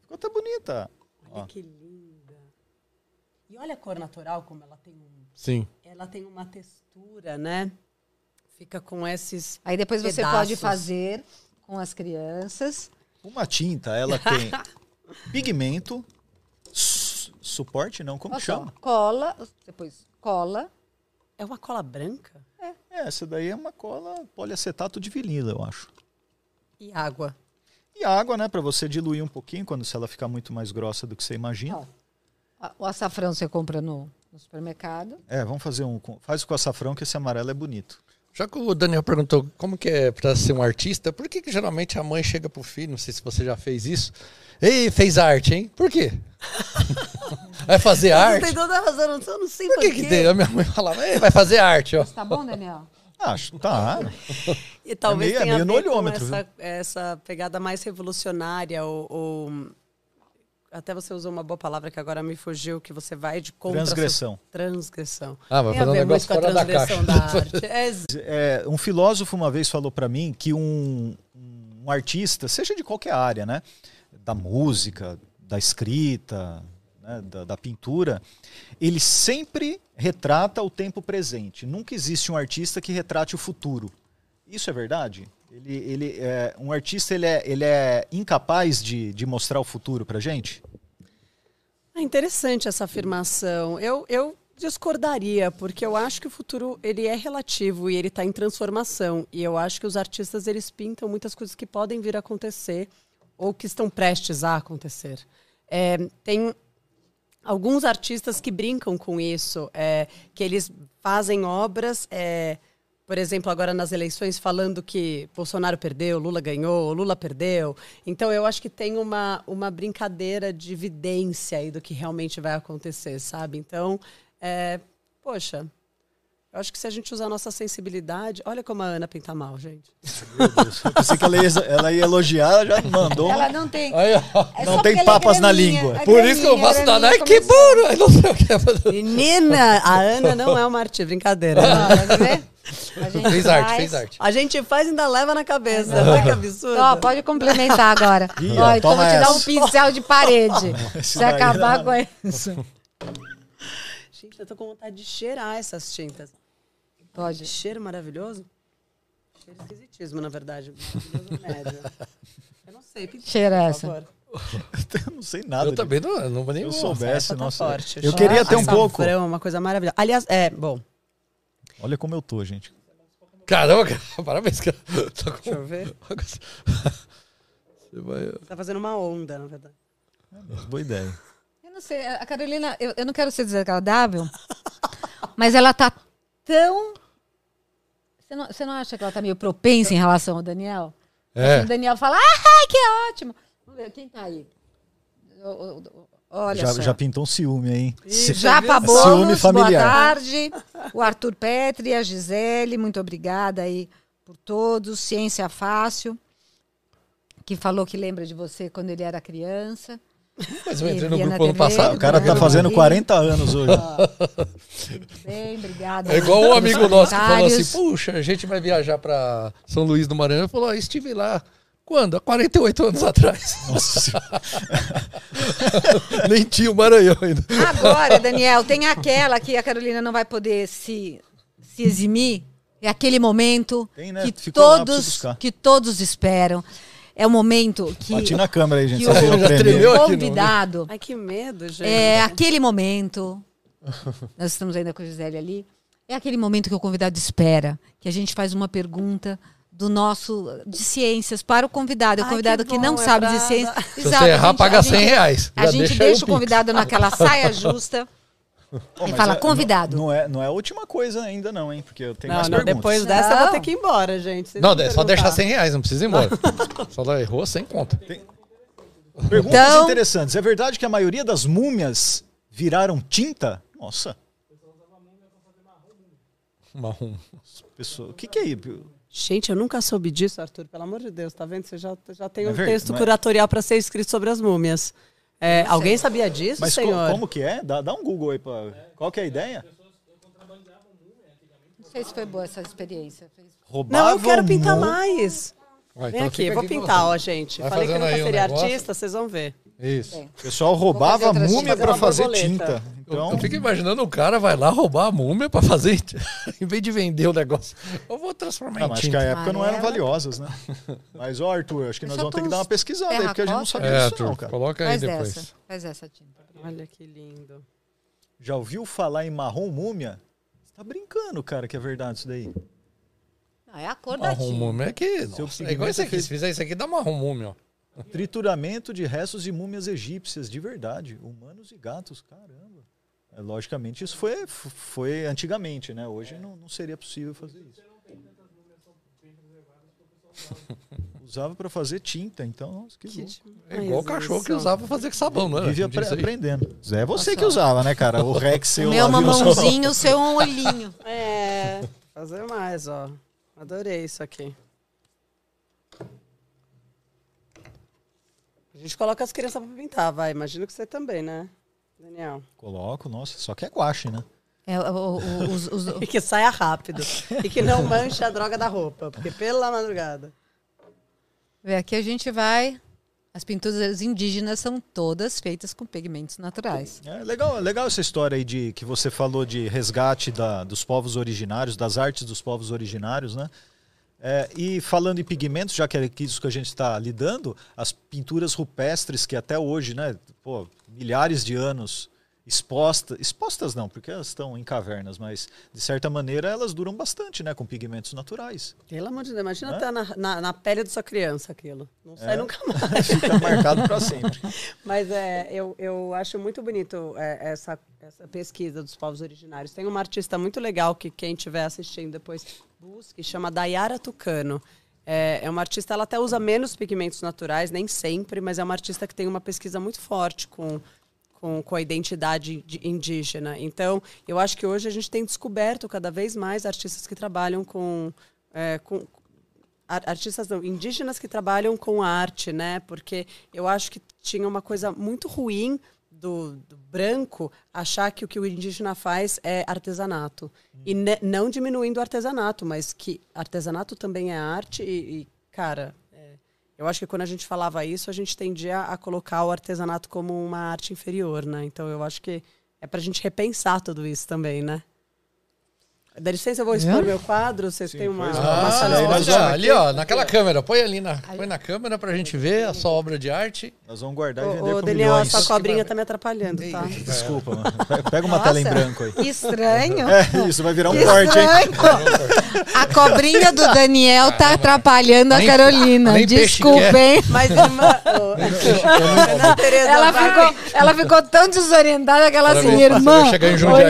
Ficou até bonita. Ó. Olha que linda. E olha a cor natural, como ela tem um, Sim. ela tem uma textura, né? Fica com esses. Aí depois você Pedaços. pode fazer com as crianças. Uma tinta, ela tem (laughs) pigmento, su- suporte não, como Olha que só, chama? cola, depois cola. É uma cola branca É, essa daí é uma cola poliacetato de vinilo, eu acho. e água. E água, né, Pra você diluir um pouquinho quando se ela ficar muito mais grossa do que você imagina. Ó. O açafrão você compra no, no supermercado. É, vamos fazer um, com- faz com açafrão que esse amarelo é bonito. Já que o Daniel perguntou como que é pra ser um artista, por que, que geralmente a mãe chega pro filho, não sei se você já fez isso, Ei, fez arte, hein? Por quê? (laughs) vai fazer Você arte? tem toda a razão, eu não sei Por que, que tem? A minha mãe falava, Ei, vai fazer arte, ó. Tá bom, Daniel? (laughs) Acho, tá. E talvez meio- é tenha meio a no ver com olhômetro, essa, essa pegada mais revolucionária, ou, ou- até você usou uma boa palavra que agora me fugiu, que você vai de contra sua- Transgressão. Transgressão. Ah, vai fazer um negócio muito com a fora da transgressão caixa. da arte. É, (laughs) É, um filósofo uma vez falou para mim que um, um artista, seja de qualquer área, né, da música, da escrita, né, da, da pintura, ele sempre retrata o tempo presente. Nunca existe um artista que retrate o futuro. Isso é verdade? Ele, ele é, um artista ele é, ele é incapaz de, de mostrar o futuro para gente? É interessante essa afirmação. Eu, eu discordaria, porque eu acho que o futuro ele é relativo e ele está em transformação. E eu acho que os artistas eles pintam muitas coisas que podem vir a acontecer ou que estão prestes a acontecer. É, tem alguns artistas que brincam com isso, é, que eles fazem obras, é, por exemplo, agora nas eleições, falando que Bolsonaro perdeu, Lula ganhou, Lula perdeu. Então, eu acho que tem uma, uma brincadeira de evidência aí do que realmente vai acontecer, sabe? Então, é, poxa, eu acho que se a gente usar a nossa sensibilidade. Olha como a Ana pinta mal, gente. Meu Deus, eu pensei que ela ia, ela ia elogiar, ela já mandou. Ela não tem. Aí, é Não tem é papas na graminha, língua. é Por isso que eu faço da Ai, que burro! Aí não sei o que é fazer. Menina, a Ana não é uma artista, brincadeira. Ó, quer ver? A gente Fez arte, faz- fez arte. A gente faz e ainda leva na cabeça. Olha que absurdo. Ó, pode complementar agora. Ih, ó, ó, então eu vou te dar um pincel de parede. Se acabar com isso. Gente, eu tô com vontade de cheirar essas tintas. Pode. Cheiro maravilhoso? Cheiro esquisitíssimo, na verdade. Maravilhoso médio. (laughs) Eu não sei. pinta, Cheira por essa. favor. (laughs) Eu não sei nada. Eu de- também não, não vou nem eu soubesse, tá nossa. forte. Eu queria ter um pouco. é uma coisa maravilhosa. Aliás, é, bom, Olha como eu tô, gente. Caramba, cara, (laughs) parabéns, cara. Tá com... deixa eu ver. Você vai... Tá fazendo uma onda, na verdade. Boa ideia. Eu não sei, a Carolina, eu, eu não quero ser desagradável, mas ela tá tão. Você não, você não acha que ela tá meio propensa em relação ao Daniel? É. O Daniel fala, ah, que ótimo. Vamos ver, quem tá aí? O- o- o- Olha Já, só. já pintou um ciúme aí. Viu? Boulos, Ciúme boa tarde. O Arthur Petri, a Gisele, muito obrigada aí por todos. Ciência Fácil, que falou que lembra de você quando ele era criança. Mas eu entrei no grupo ano TV, passado. O cara tá fazendo não. 40 anos hoje. Bem, obrigada. É igual um amigo nosso que falou assim: puxa, a gente vai viajar pra São Luís do Maranhão. Ele falou: ah, estive lá. Quando? Há 48 anos atrás. Nossa. (laughs) Nem tinha o Maranhão ainda. Agora, Daniel, tem aquela que a Carolina não vai poder se, se eximir. É aquele momento Tem, né? que, Ficou todos, que todos esperam. É o momento que Bati na câmera aí, gente. viram o- tremeu convidado Ai, que medo, gente. É aquele momento. (laughs) Nós estamos ainda com a Gisele ali. É aquele momento que o convidado espera, que a gente faz uma pergunta do nosso de ciências para o convidado. O Ai, convidado que que, não bom, é sabe pra- de ciências. Se Exato, você errar, gente- paga a 100 gente- reais. A Já gente deixa deixa o o convidado naquela saia justa. Mas fala, é- convidado. Não, não é, não é a última coisa ainda, não, hein? Porque eu tenho Não, mais não, perguntas. depois dessa eu vou Não. ter que ir embora, gente. Vocês Não, vão é só deixar perguntar. 100 reais, não precisa ir embora. (laughs) só dá- errou sem conta. Perguntas Então- interessantes. É verdade que a maioria das múmias viraram tinta? Nossa, Marrom. pessoa, o que, que é isso? Gente, eu nunca soube disso, Arthur. Pelo amor de Deus, tá vendo? Você já, já tem É um ver- texto não é- curatorial para ser escrito sobre as múmias. É, alguém sabia disso, Mas co- senhor? como que é? Dá, dá um Google aí. Pra... Qual que é a ideia? Não sei se foi boa essa experiência. Não, eu Roubavam quero pintar mais. Vai, Vem então aqui, vou pintar, ó, gente. Vai Falei que nunca um seria negócio. artista, vocês vão ver. Isso. O pessoal roubava outra múmia tinta. para Fazer uma fazer borboleta. tinta. Eu, Então, eu fico imaginando o cara vai lá roubar a múmia pra fazer. (laughs) em vez de vender o negócio, eu vou transformar não, em mas acho que tinta. a época não eram Amarela. valiosas, né? (laughs) Mas, ó, Arthur, acho que nós vamos ter que dar uma pesquisada aí, porque a gente não sabia É, disso, não, Arthur, cara. coloca aí Faz depois. essa. Faz essa tinta. Olha que lindo. Já ouviu falar em marrom múmia? Você tá brincando, cara, que é verdade isso daí. Não, é a cor da Marrom tinta. múmia é que. Nossa, é igual isso aqui. fez- Se fizer isso aqui, dá marrom múmia, ó. (laughs) Trituramento de restos de múmias egípcias, de verdade. Humanos e gatos, caramba. É, logicamente, isso foi, foi antigamente, né? Hoje não, não seria possível fazer isso. (laughs) Usava para fazer tinta, então, nossa, que louco. É igual o cachorro que usava pra fazer sabão, é? Vive Não tinha apre- aprendendo. É você que usava, né, cara? O (laughs) Rex seu O meu é lá, uma mãozinha, o seu é um olhinho. É, fazer mais, ó. Adorei isso aqui. Gente coloca as crianças pra pintar, vai. Imagino que você também, né, Daniel? Coloco, nossa, só que é guache, né? É, o- o- os- os- (laughs) E que saia rápido. e que não (laughs) manche a droga da roupa, porque pela madrugada. Vê, aqui a gente vai. As pinturas indígenas são todas feitas com pigmentos naturais. É legal, legal essa história aí de que você falou de resgate da, dos povos originários, das artes dos povos originários, né? É, e falando em pigmentos, já que é isso que a gente está lidando, as pinturas rupestres que até hoje, né, pô, milhares de anos expostas, expostas não, porque elas estão em cavernas, mas de certa maneira elas duram bastante, né, com pigmentos naturais. Pelo amor de Deus, imagina Né? estar na, na, na pele da sua criança aquilo. Não sai É. nunca (laughs) mais. Fica marcado para sempre. (laughs) Mas é, eu, eu acho muito bonito é, essa, essa pesquisa dos povos originários. Tem uma artista muito legal que quem estiver assistindo depois busque, chama Dayara Tucano. É, é uma artista, ela até usa menos pigmentos naturais, nem sempre, mas é uma artista que tem uma pesquisa muito forte com, com, com a identidade de- indígena. Então, eu acho que hoje a gente tem descoberto cada vez mais artistas que trabalham com, é, com ar- artistas não, indígenas que trabalham com arte, né? Porque eu acho que tinha uma coisa muito ruim do, do branco achar que o que o indígena faz é artesanato. E ne- não diminuindo o artesanato, mas que artesanato também é arte e, e, cara, eu acho que quando a gente falava isso, a gente tendia a colocar o artesanato como uma arte inferior, né? Então eu acho que é pra gente repensar tudo isso também, né? Dá licença, eu vou expor meu quadro. Vocês têm uma, pois é. uma Ah, sala nós vamos ali, ó, naquela câmera. Põe ali na, põe na câmera pra gente ver a sua obra de arte. Nós vamos guardar e vender Ô, por Daniel, milhões. essa cobrinha tá me atrapalhando, tá? Desculpa, mano. Pe- Pega uma tela em Nossa, branco aí. Estranho. (laughs) É, isso vai virar um corte, hein? estranho. (laughs) A cobrinha do Daniel tá atrapalhando a Nem- Carolina. nem Desculpa, hein? Mas, (laughs) irmã, Ela ficou, ela ficou tão desorientada que ela assim, irmã.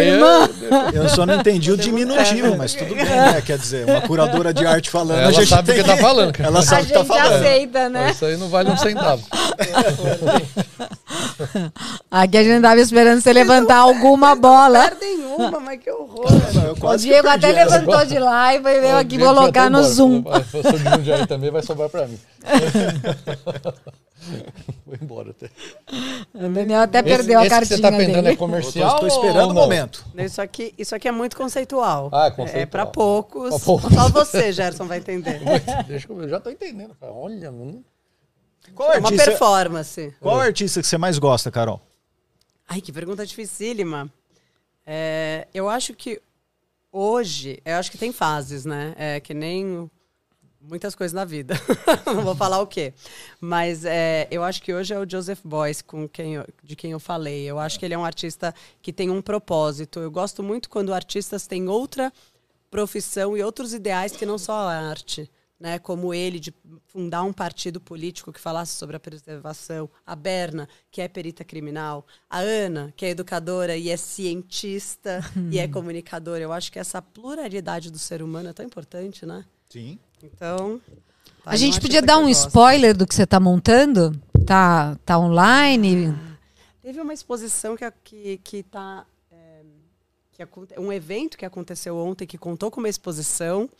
irmã. Eu só não entendi o diminutivo, mas tudo bem, né? Quer dizer, uma curadora de arte falando. Ela a gente sabe o tem- que tá falando, cara. Ela sabe o que tá gente falando. aceita, né? Isso aí não vale um centavo. (laughs) (gasps) Aqui a gente tava esperando você levantar alguma bola. Perdem uma, mas que horror. O Diego até essa. levantou de lá e veio aqui colocar no embora. Zoom. Vai, Eu sou de Jundiaí também, vai sobrar pra mim. (laughs) Vou embora até. O Daniel até perdeu esse, a esse que cartinha você tá pensando dele. é comercial? Estou esperando o não? momento. Isso aqui, isso aqui é muito conceitual. Ah, é conceitual. É pra poucos. Pra poucos. Só você, Gerson, vai entender. (laughs) Deixa eu ver, já tô entendendo. Olha, mano. Qual É uma artista, performance. qual artista que você mais gosta, Carol? Ai, que pergunta dificílima. É, eu acho que hoje, eu acho que tem fases, né? É que nem muitas coisas na vida. Não (laughs) vou falar o quê. Mas é, eu acho que hoje é o Joseph Boyce com quem eu- de quem eu falei. Eu acho que ele é um artista que tem um propósito. Eu gosto muito quando artistas têm outra profissão e outros ideais que não só a arte. Né, como ele, de fundar um partido político que falasse sobre a preservação, a Berna, que é perita criminal, a Ana, que é educadora e é cientista (laughs) e é comunicadora. Eu acho que essa pluralidade do ser humano é tão importante, né? Sim. Então. tá A gente podia dar um eu gosto. spoiler do que você está montando? Tá, tá online? Teve uma exposição que, que, que tá. é, que um evento que aconteceu ontem que contou com uma exposição.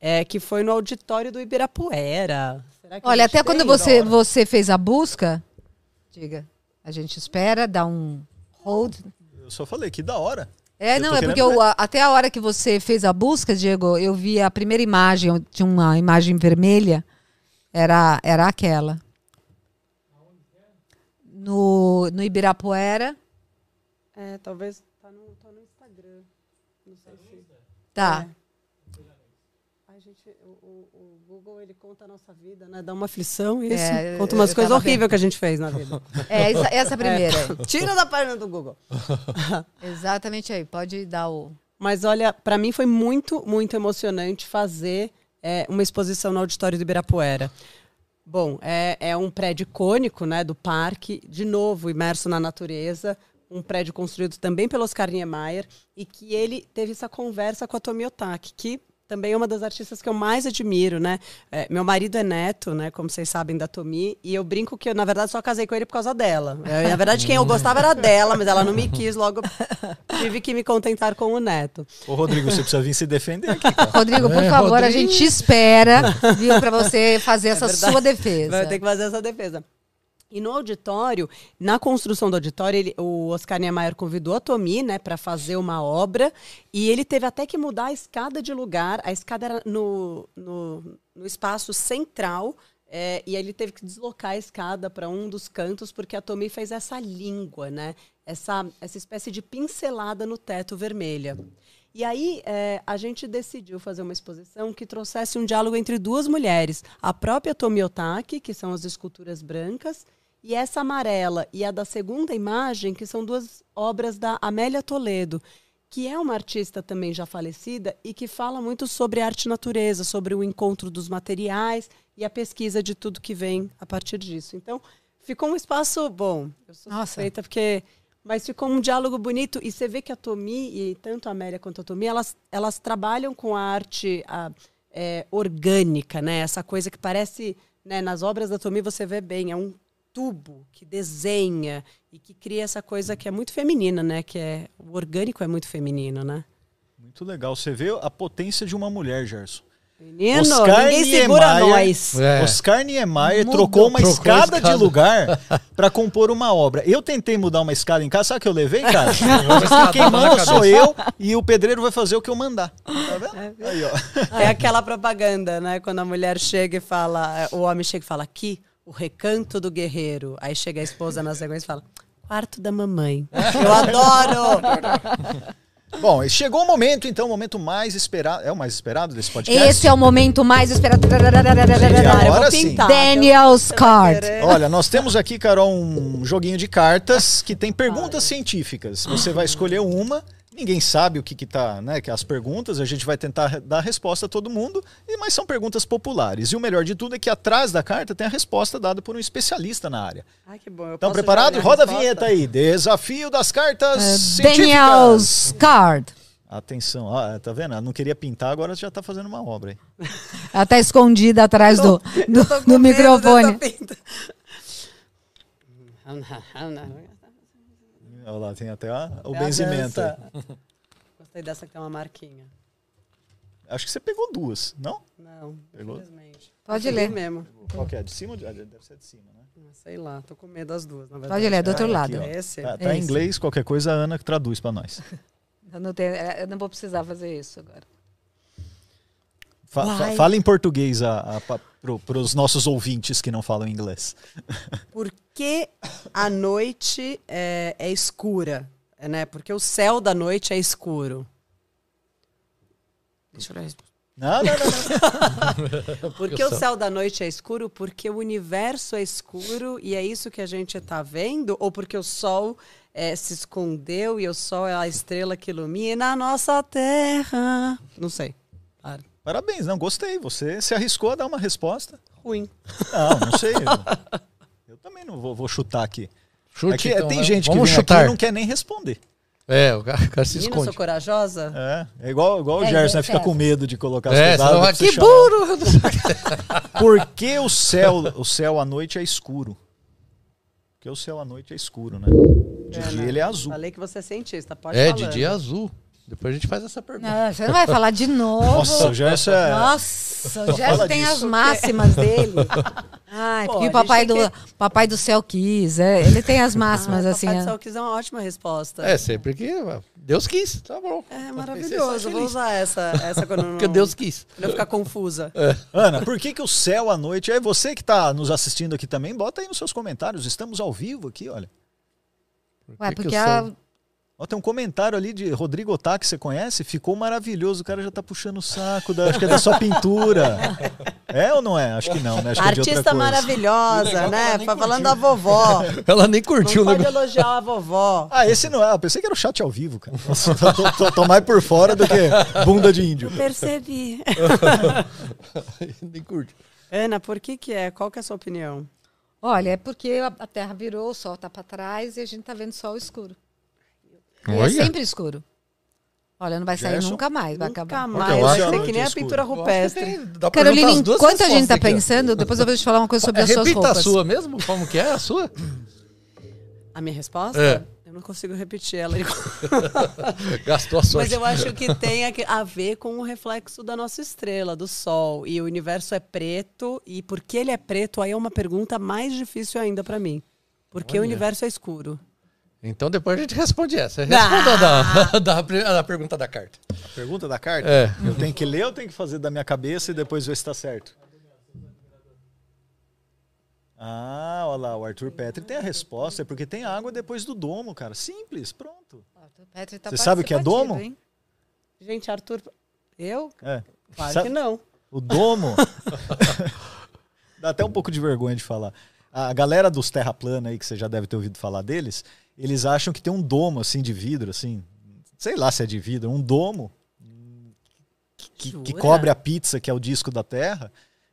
É, que foi no auditório do Ibirapuera. Será que a Olha, até quando você, você fez a busca, diga, a gente espera, dá um hold. Eu só falei que da hora. É, Eu não, é porque eu- até a hora que você fez a busca, Diego, eu vi a primeira imagem, tinha uma imagem vermelha, era, era aquela. No, no Ibirapuera. É, talvez tá no, tá no Instagram. Não sei se. Tá. Gente, o, o- Google ele conta a nossa vida, né? Dá uma aflição isso. É, conta eu- umas coisas horríveis que a gente fez na vida. (laughs) É, essa, essa primeira. É. (laughs) Tira da página do Google. (laughs) Exatamente aí. Pode dar o. Mas olha, para mim foi muito, muito emocionante fazer é, uma exposição no auditório do Ibirapuera. Bom, é, é um prédio icônico né, do parque, de novo, imerso na natureza, um prédio construído também pelo Oscar Niemeyer, e que ele teve essa conversa com a Tomi Otaki, que também é uma das artistas que eu mais admiro, né? É, meu marido é neto, né? Como vocês sabem, da Tomi, e eu brinco que eu, na verdade, só casei com ele por causa dela. É, na verdade, quem eu gostava era dela, mas ela não me quis, logo tive que me contentar com o neto. Ô, Rodrigo, você precisa vir se defender aqui, cara. Rodrigo, por É, favor, a Rodrigo. gente te espera, viu, para você fazer essa verdade. sua defesa. Vai ter que fazer essa defesa. E no auditório, na construção do auditório, ele- o Oscar Niemeyer convidou a Tomi, né, para fazer uma obra, e ele teve até que mudar a escada de lugar. A escada era no, no, no espaço central, é, e aí ele teve que deslocar a escada para um dos cantos, porque a Tomi fez essa língua, né, essa, essa espécie de pincelada no teto vermelha. E aí é, a gente decidiu fazer uma exposição que trouxesse um diálogo entre duas mulheres, a própria Tomi Otaki, que são as esculturas brancas, e essa amarela e a da segunda imagem, que são duas obras da Amélia Toledo, que é uma artista também já falecida e que fala muito sobre arte e natureza, sobre o encontro dos materiais e a pesquisa de tudo que vem a partir disso. Então, ficou um espaço bom. Eu sou Nossa. suspeita porque mas ficou um diálogo bonito e você vê que a Tomi e tanto a Amélia quanto a Tomi elas, elas trabalham com a arte a, é, orgânica, né? Essa coisa que parece, né? Nas obras da Tomi você vê bem, é um tubo que desenha e que cria essa coisa que é muito feminina, né? Que é o orgânico é muito feminino, né? Muito legal. Você vê a potência de uma mulher, Gerson. Menino, Oscar ninguém segura Niemeyer- nós. É. Oscar Niemeyer Mudou. trocou uma Trocou escada, escada. de lugar (laughs) para compor uma obra. Eu tentei mudar uma escada em casa, sabe o que eu levei, cara? (laughs) Quem manda sou eu e o pedreiro vai fazer o que eu mandar. Tá vendo? Aí, ó. É aquela propaganda, né? Quando a mulher chega e fala, o homem chega e fala aqui, o recanto do guerreiro. Aí chega a esposa na sequência e fala, quarto da mamãe. (laughs) Eu adoro! Bom, e chegou o momento, então, o momento mais esperado. É o mais esperado desse podcast? Esse é o momento mais esperado. agora eu vou sim. pintar. Daniel's Card. Olha, nós temos aqui, Carol, um joguinho de cartas que tem perguntas científicas. Você vai escolher uma, ninguém sabe o que que tá, né, que as perguntas, a gente vai tentar dar a resposta a todo mundo, e mas são perguntas populares. E o melhor de tudo é que atrás da carta tem a resposta dada por um especialista na área. Ai, que bom. eu posso preparado? já olhar Roda a vinheta aí. Desafio das cartas científicas. É, Daniel's Card. Atenção, ó, tá vendo? Ela não queria pintar, agora já tá fazendo uma obra aí. (laughs) Ela tá escondida atrás do, do, tô com do medo microfone. (laughs) Olha lá, tem até a- o É benzimento. (laughs) Gostei dessa que tem uma marquinha. Acho que você pegou duas, não? Não, Pegou? infelizmente. Pode ler. mesmo. Qual que é? De cima? ou de- ah, Deve ser de cima, né? Ah, Sei lá, tô com medo das duas, na verdade. Pode ler, do outro Aqui, lado. É esse? Tá, tá em Esse. inglês, qualquer coisa a Ana que traduz pra nós. (laughs) Eu não, tenho- eu não vou precisar fazer isso agora. Fa- fala em português a, a, pa- pro, pros nossos ouvintes que não falam inglês. (laughs) Por que a noite é, é escura? É, né? Porque o céu da noite é escuro. Deixa eu ler a resposta. Não, não, não. não. (laughs) Por que o céu da noite é escuro? Porque o universo é escuro e é isso que a gente está vendo? Ou porque o sol eh, se escondeu e o sol é a estrela que ilumina a nossa terra? Não sei. Para. Parabéns, não, gostei. Você se arriscou a dar uma resposta. Ruim. Não, não sei. Eu, eu também não vou, vou chutar aqui. Chute, É que então, tem né? gente que Vamos vem chutar. aqui e não quer nem responder. É, o cara, o cara se esconde. sou corajosa? É, é igual, igual o É, Gerson, né? é, Fica é. com medo de colocar as É, vai, você que burro! (laughs) Por que o céu, o céu à noite é escuro? Porque o céu à noite é escuro, né? De É, dia né? ele é azul. Falei que você é cientista, pode É, falando. de dia azul. Depois a gente faz essa pergunta. Não, você não vai falar de novo. Nossa, o Gerson é. Nossa, o Gerson tem disso. as máximas dele. (laughs) Ai, Pô, porque o papai do, tem papai do céu quis. é, ele tem as máximas, ah, assim. Papai do é. Céu quis é uma ótima resposta. É, sempre que Deus quis, tá bom. É maravilhoso. sai Vou usar essa, essa quando (laughs) não, Porque Deus quis. quando eu ficar confusa. Ana, por que, que o céu à noite. É você que está nos assistindo aqui também, bota aí nos seus comentários. Estamos ao vivo aqui, olha. Ué, que que porque o a, céu- Ó, tem um comentário ali de Rodrigo Otá, que você conhece, ficou maravilhoso. O cara já tá puxando o saco, da, acho que é da sua pintura. É ou não é? Acho que não, né? Acho que é de outra Artista coisa. maravilhosa, né? Falando da vovó. Ela nem curtiu o pode negócio. elogiar a vovó. Ah, esse não é. Eu pensei que era o chat ao vivo, cara. Nossa, tô, tô- tô- mais por fora do que bunda de índio. Percebi. (laughs) nem curtiu. Ana, por que que é? Qual que é a sua opinião? olha, é porque a, terra virou, o sol tá para trás e a gente tá vendo sol escuro. E é Olha. sempre escuro. Olha, não vai sair Gerson? nunca mais, vai Nunca acabar. mais. eu Vai acho- ser que nem a Escuro. pintura rupestre. Carolina, enquanto a gente tá pensando, depois eu vou te falar uma coisa sobre É, as suas repita a roupas. sua mesmo? Como que é a sua? A minha resposta? É. Eu não consigo repetir ela. (laughs) Gastou a sorte. Mas eu acho que tem a que- ver com o reflexo da nossa estrela, do Sol. E o universo é preto. E por que ele é preto? Aí é uma pergunta mais difícil ainda pra mim. Porque o Olha. universo é escuro. Então depois a gente responde essa. Responda da, (laughs) da, da pergunta da carta. A pergunta da carta? É. Eu tenho que ler ou tenho que fazer da minha cabeça e depois ver se tá certo? Ah, olha lá, o Arthur Petri tem a resposta, é porque tem água depois do domo, cara. Simples, pronto. Petri tá Você sabe o que é domo? hein? Gente, Arthur. Eu? É. Claro Sabe- que não. O domo. (laughs) Dá até um pouco de vergonha de falar. A galera dos terra plana aí, que você já deve ter ouvido falar deles, eles acham que tem um domo assim de vidro, assim. Sei lá se é de vidro, um domo que, que cobre a pizza, que é o disco da Terra.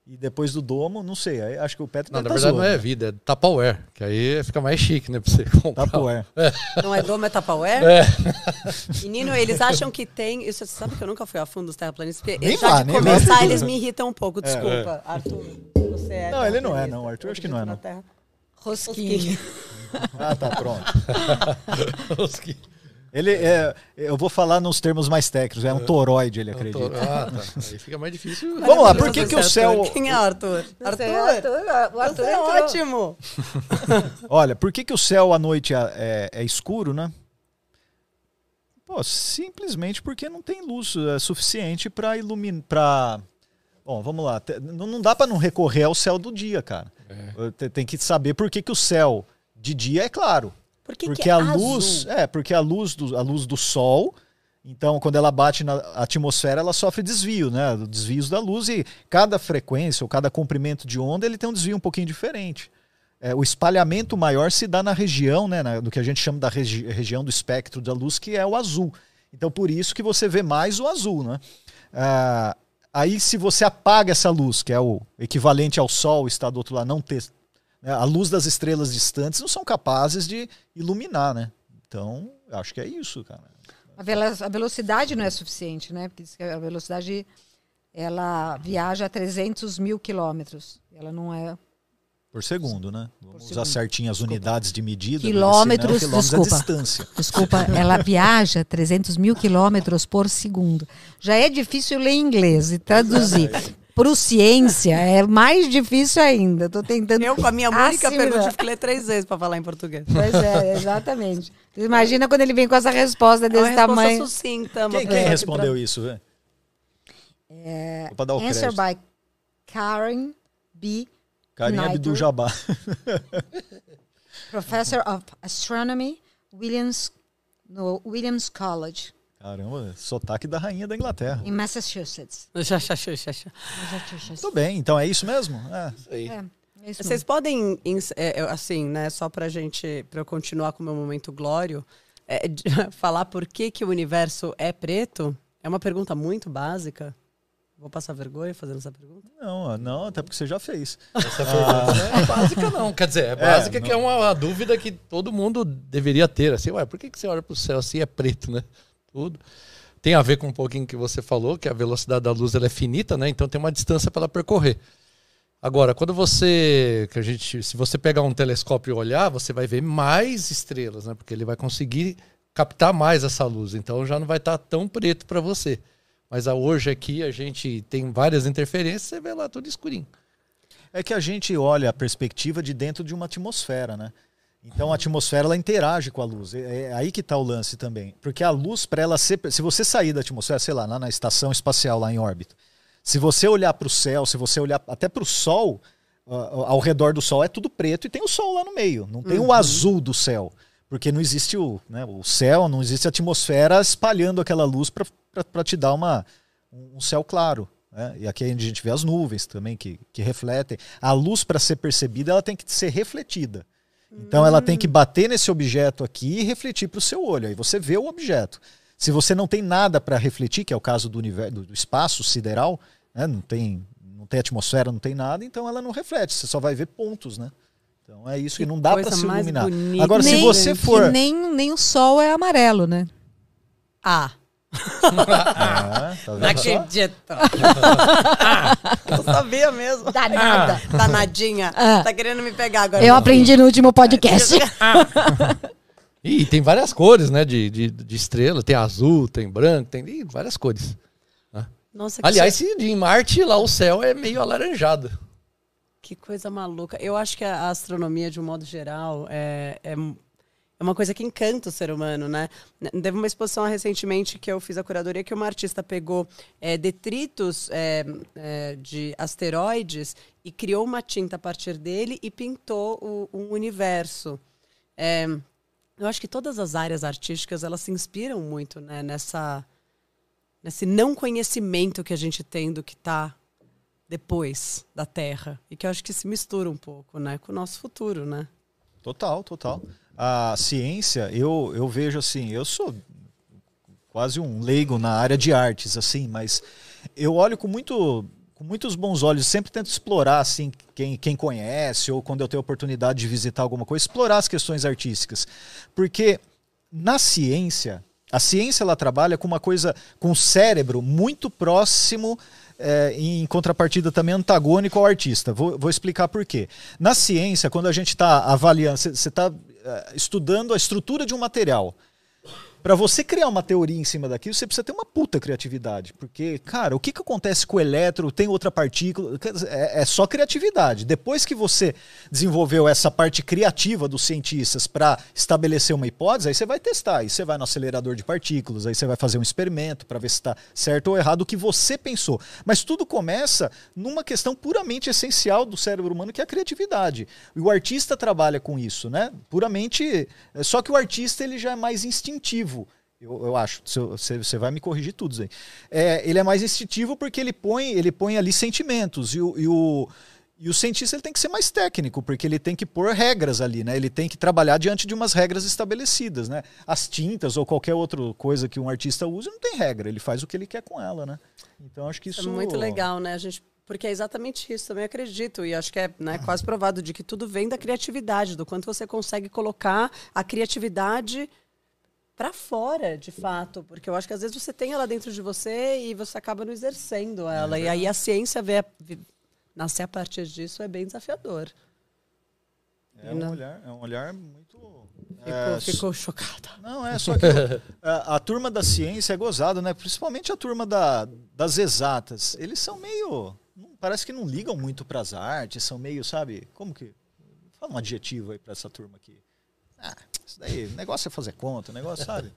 E depois do domo, não sei. aí Acho que o Petro Não, na tá verdade não é zoando. vida, é Tupperware. Que aí fica mais chique, né? Pra você comprar. Tupperware. (laughs) Não é doma, é Tupperware? É. Menino, eles acham que tem. Isso, você sabe que eu nunca fui a fundo dos terraplanistas? Porque Nem já vá, de começar, eles me irritam um pouco. Desculpa, Arthur. Você é Não, ele não é, não. Arthur, acho que não é, na não. Rosquinha. (laughs) Ah, tá, pronto. (laughs) Ele é. Eu vou falar nos termos mais técnicos, é um toroide, ele acredita. Ah, tá. (laughs) Aí fica mais difícil. Vamos lá, por que, que o céu. Arthur. Quem é Arthur? Arthur? Arthur, o Arthur é ótimo. Olha, por que, que o céu à noite é, é- é escuro, né? Pô, simplesmente porque não tem luz é, suficiente para iluminar. Pra... Bom, vamos lá. Não, não dá para não recorrer ao céu do dia, cara. É. Te- Tem que saber por que, que o céu de dia é claro. Por que porque que é a azul? luz. É, porque a luz, do, a luz do sol. Então, quando ela bate na atmosfera, ela sofre desvio, né? Desvios da luz e cada frequência ou cada comprimento de onda ele tem um desvio um pouquinho diferente. É, o espalhamento maior se dá na região, né, na- do que a gente chama da regi- região do espectro da luz, que é o azul. Então, por isso que você vê mais o azul, né? Ah, aí, se você apaga essa luz, que é o equivalente ao Sol estar do outro lado, não ter a luz das estrelas distantes, não são capazes de iluminar, né? Então, acho que é isso, cara. A, velo- a velocidade não é suficiente, né? Porque a velocidade ela viaja a 300 mil quilômetros. Ela não é Por segundo, né? Vamos usar certinho as unidades de medida. Quilômetros, senão, quilômetros é desculpa. distância. Desculpa, ela (laughs) viaja 300 mil quilômetros por segundo. Já é difícil ler inglês e traduzir. Para ciência é mais difícil ainda. Estou tentando. Eu, com a minha única assimilar. pergunta, tive que ler três vezes para falar em português. Pois é, exatamente. Imagina quando ele vem com essa resposta É uma desse resposta tamanho. sucinta. Quem, quem respondeu isso, velho? É, para dar o Answer crédito. by Karen B. Nigel. Abdul Jabbar. Professor of Astronomy, Williams, no Williams College, Caramba, sotaque da rainha da Inglaterra. em Massachusetts. Tudo bem, então é isso mesmo? É. Aí. É, é isso Vocês mesmo. podem, é, é, assim, né, só pra gente, pra eu continuar com o meu momento glório, é, (laughs) falar por que, que o universo é preto? É uma pergunta muito básica. Vou passar vergonha fazendo essa pergunta? Não, não, até porque você já fez. Essa pergunta não é básica, não. Quer dizer, é básica que é uma, uma dúvida que todo mundo deveria ter. Assim, ué, por que, que você olha para o céu assim é preto, né? Tudo. Tem a ver com um pouquinho que você falou, que a velocidade da luz ela é finita, né? Então tem uma distância para ela percorrer. Agora, quando você, que a gente, se você pegar um telescópio e olhar, você vai ver mais estrelas, né? Porque ele vai conseguir captar mais essa luz. Então já não vai estar tão preto para você. Mas hoje aqui a gente tem várias interferências, você vê lá tudo escurinho. É que a gente olha a perspectiva de dentro de uma atmosfera, né? Então a atmosfera ela interage com a luz. É, é aí que está o lance também. Porque a luz, para ela ser. Se você sair da atmosfera, sei lá, lá na estação espacial, lá em órbita, se você olhar para o céu, se você olhar até para o Sol, uh, ao redor do Sol é tudo preto e tem o Sol lá no meio. Não tem uhum. o azul do céu. Porque não existe o, né, o céu, não existe a atmosfera espalhando aquela luz para para te dar uma, um céu claro. Né? E aqui a gente vê as nuvens também que, que refletem. A luz, para ser percebida, ela tem que ser refletida. Então ela tem que bater nesse objeto aqui e refletir para o seu olho. Aí você vê o objeto. Se você não tem nada para refletir, que é o caso do, universo, do espaço sideral, né? não, tem, não tem atmosfera, não tem nada, então ela não reflete. Você só vai ver pontos, né? Então é isso que, que não dá para se iluminar. Agora, nem, se você for. Nem, nem o sol é amarelo, né? Ah ah, tá Não acredito. (laughs) eu sabia mesmo. Danada. Ah. Danadinha. Ah. Tá querendo me pegar agora. Eu aprendi no último podcast. (laughs) e tem várias cores, né? De, de, de, estrela. Tem azul, tem branco, tem várias cores. Nossa, Aliás, se em Marte lá o céu é meio alaranjado. Que coisa maluca. Eu acho que a astronomia, de um modo geral, é, é é uma coisa que encanta o ser humano, né? Teve uma exposição recentemente que eu fiz a curadoria que uma artista pegou é, detritos é, é, de asteroides e criou uma tinta a partir dele e pintou o, um universo. É, eu acho que todas as áreas artísticas elas se inspiram muito né, nessa nesse não conhecimento que a gente tem do que está depois da Terra e que eu acho que se mistura um pouco, né, com o nosso futuro, né? Total, total a ciência, eu, eu vejo assim, eu sou quase um leigo na área de artes, assim, mas eu olho com muito com muitos bons olhos, sempre tento explorar assim quem, quem conhece ou quando eu tenho oportunidade de visitar alguma coisa, explorar as questões artísticas. Porque na ciência, a ciência ela trabalha com uma coisa com o cérebro muito próximo é, em contrapartida também antagônico ao artista. Vou, vou explicar por quê. Na ciência, quando a gente está avaliando, você está estudando a estrutura de um material. Para você criar uma teoria em cima daquilo, você precisa ter uma puta criatividade. Porque, cara, o que, que acontece com o elétron? Tem outra partícula? É, é só criatividade. Depois que você desenvolveu essa parte criativa dos cientistas para estabelecer uma hipótese, aí você vai testar. Aí você vai no acelerador de partículas, aí você vai fazer um experimento para ver se está certo ou errado o que você pensou. Mas tudo começa numa questão puramente essencial do cérebro humano, que é a criatividade. E o artista trabalha com isso, né? Puramente. Só que o artista ele já é mais instintivo eu, eu acho. Você, você vai me corrigir tudo aí. É, ele é mais instintivo porque ele põe, ele põe ali sentimentos. E o, e o, e o cientista ele tem que ser mais técnico, porque ele tem que pôr regras ali, né? Ele tem que trabalhar diante de umas regras estabelecidas, né? As tintas ou qualquer outra coisa que um artista use não tem regra, ele faz o que ele quer com ela, né? Então acho que isso, isso é muito legal, né? A gente porque é exatamente isso, também acredito. E acho que é né, (clears throat) quase provado de que tudo vem da criatividade, do quanto você consegue colocar a criatividade para fora, de fato, porque eu acho que às vezes você tem ela dentro de você e você acaba não exercendo ela. É e aí a ciência vê, nascer a partir disso é bem desafiador. É um, olhar, é um olhar muito. Ficou, é, ficou chocada. Não, é só que (laughs) a, a, turma da ciência é gozado, né? Principalmente a turma da, das exatas. Eles são meio. Parece que não ligam muito para as artes, são meio, sabe? Como que. Fala um adjetivo aí para essa turma aqui. Ah, isso daí, o negócio é fazer conta, o negócio, sabe?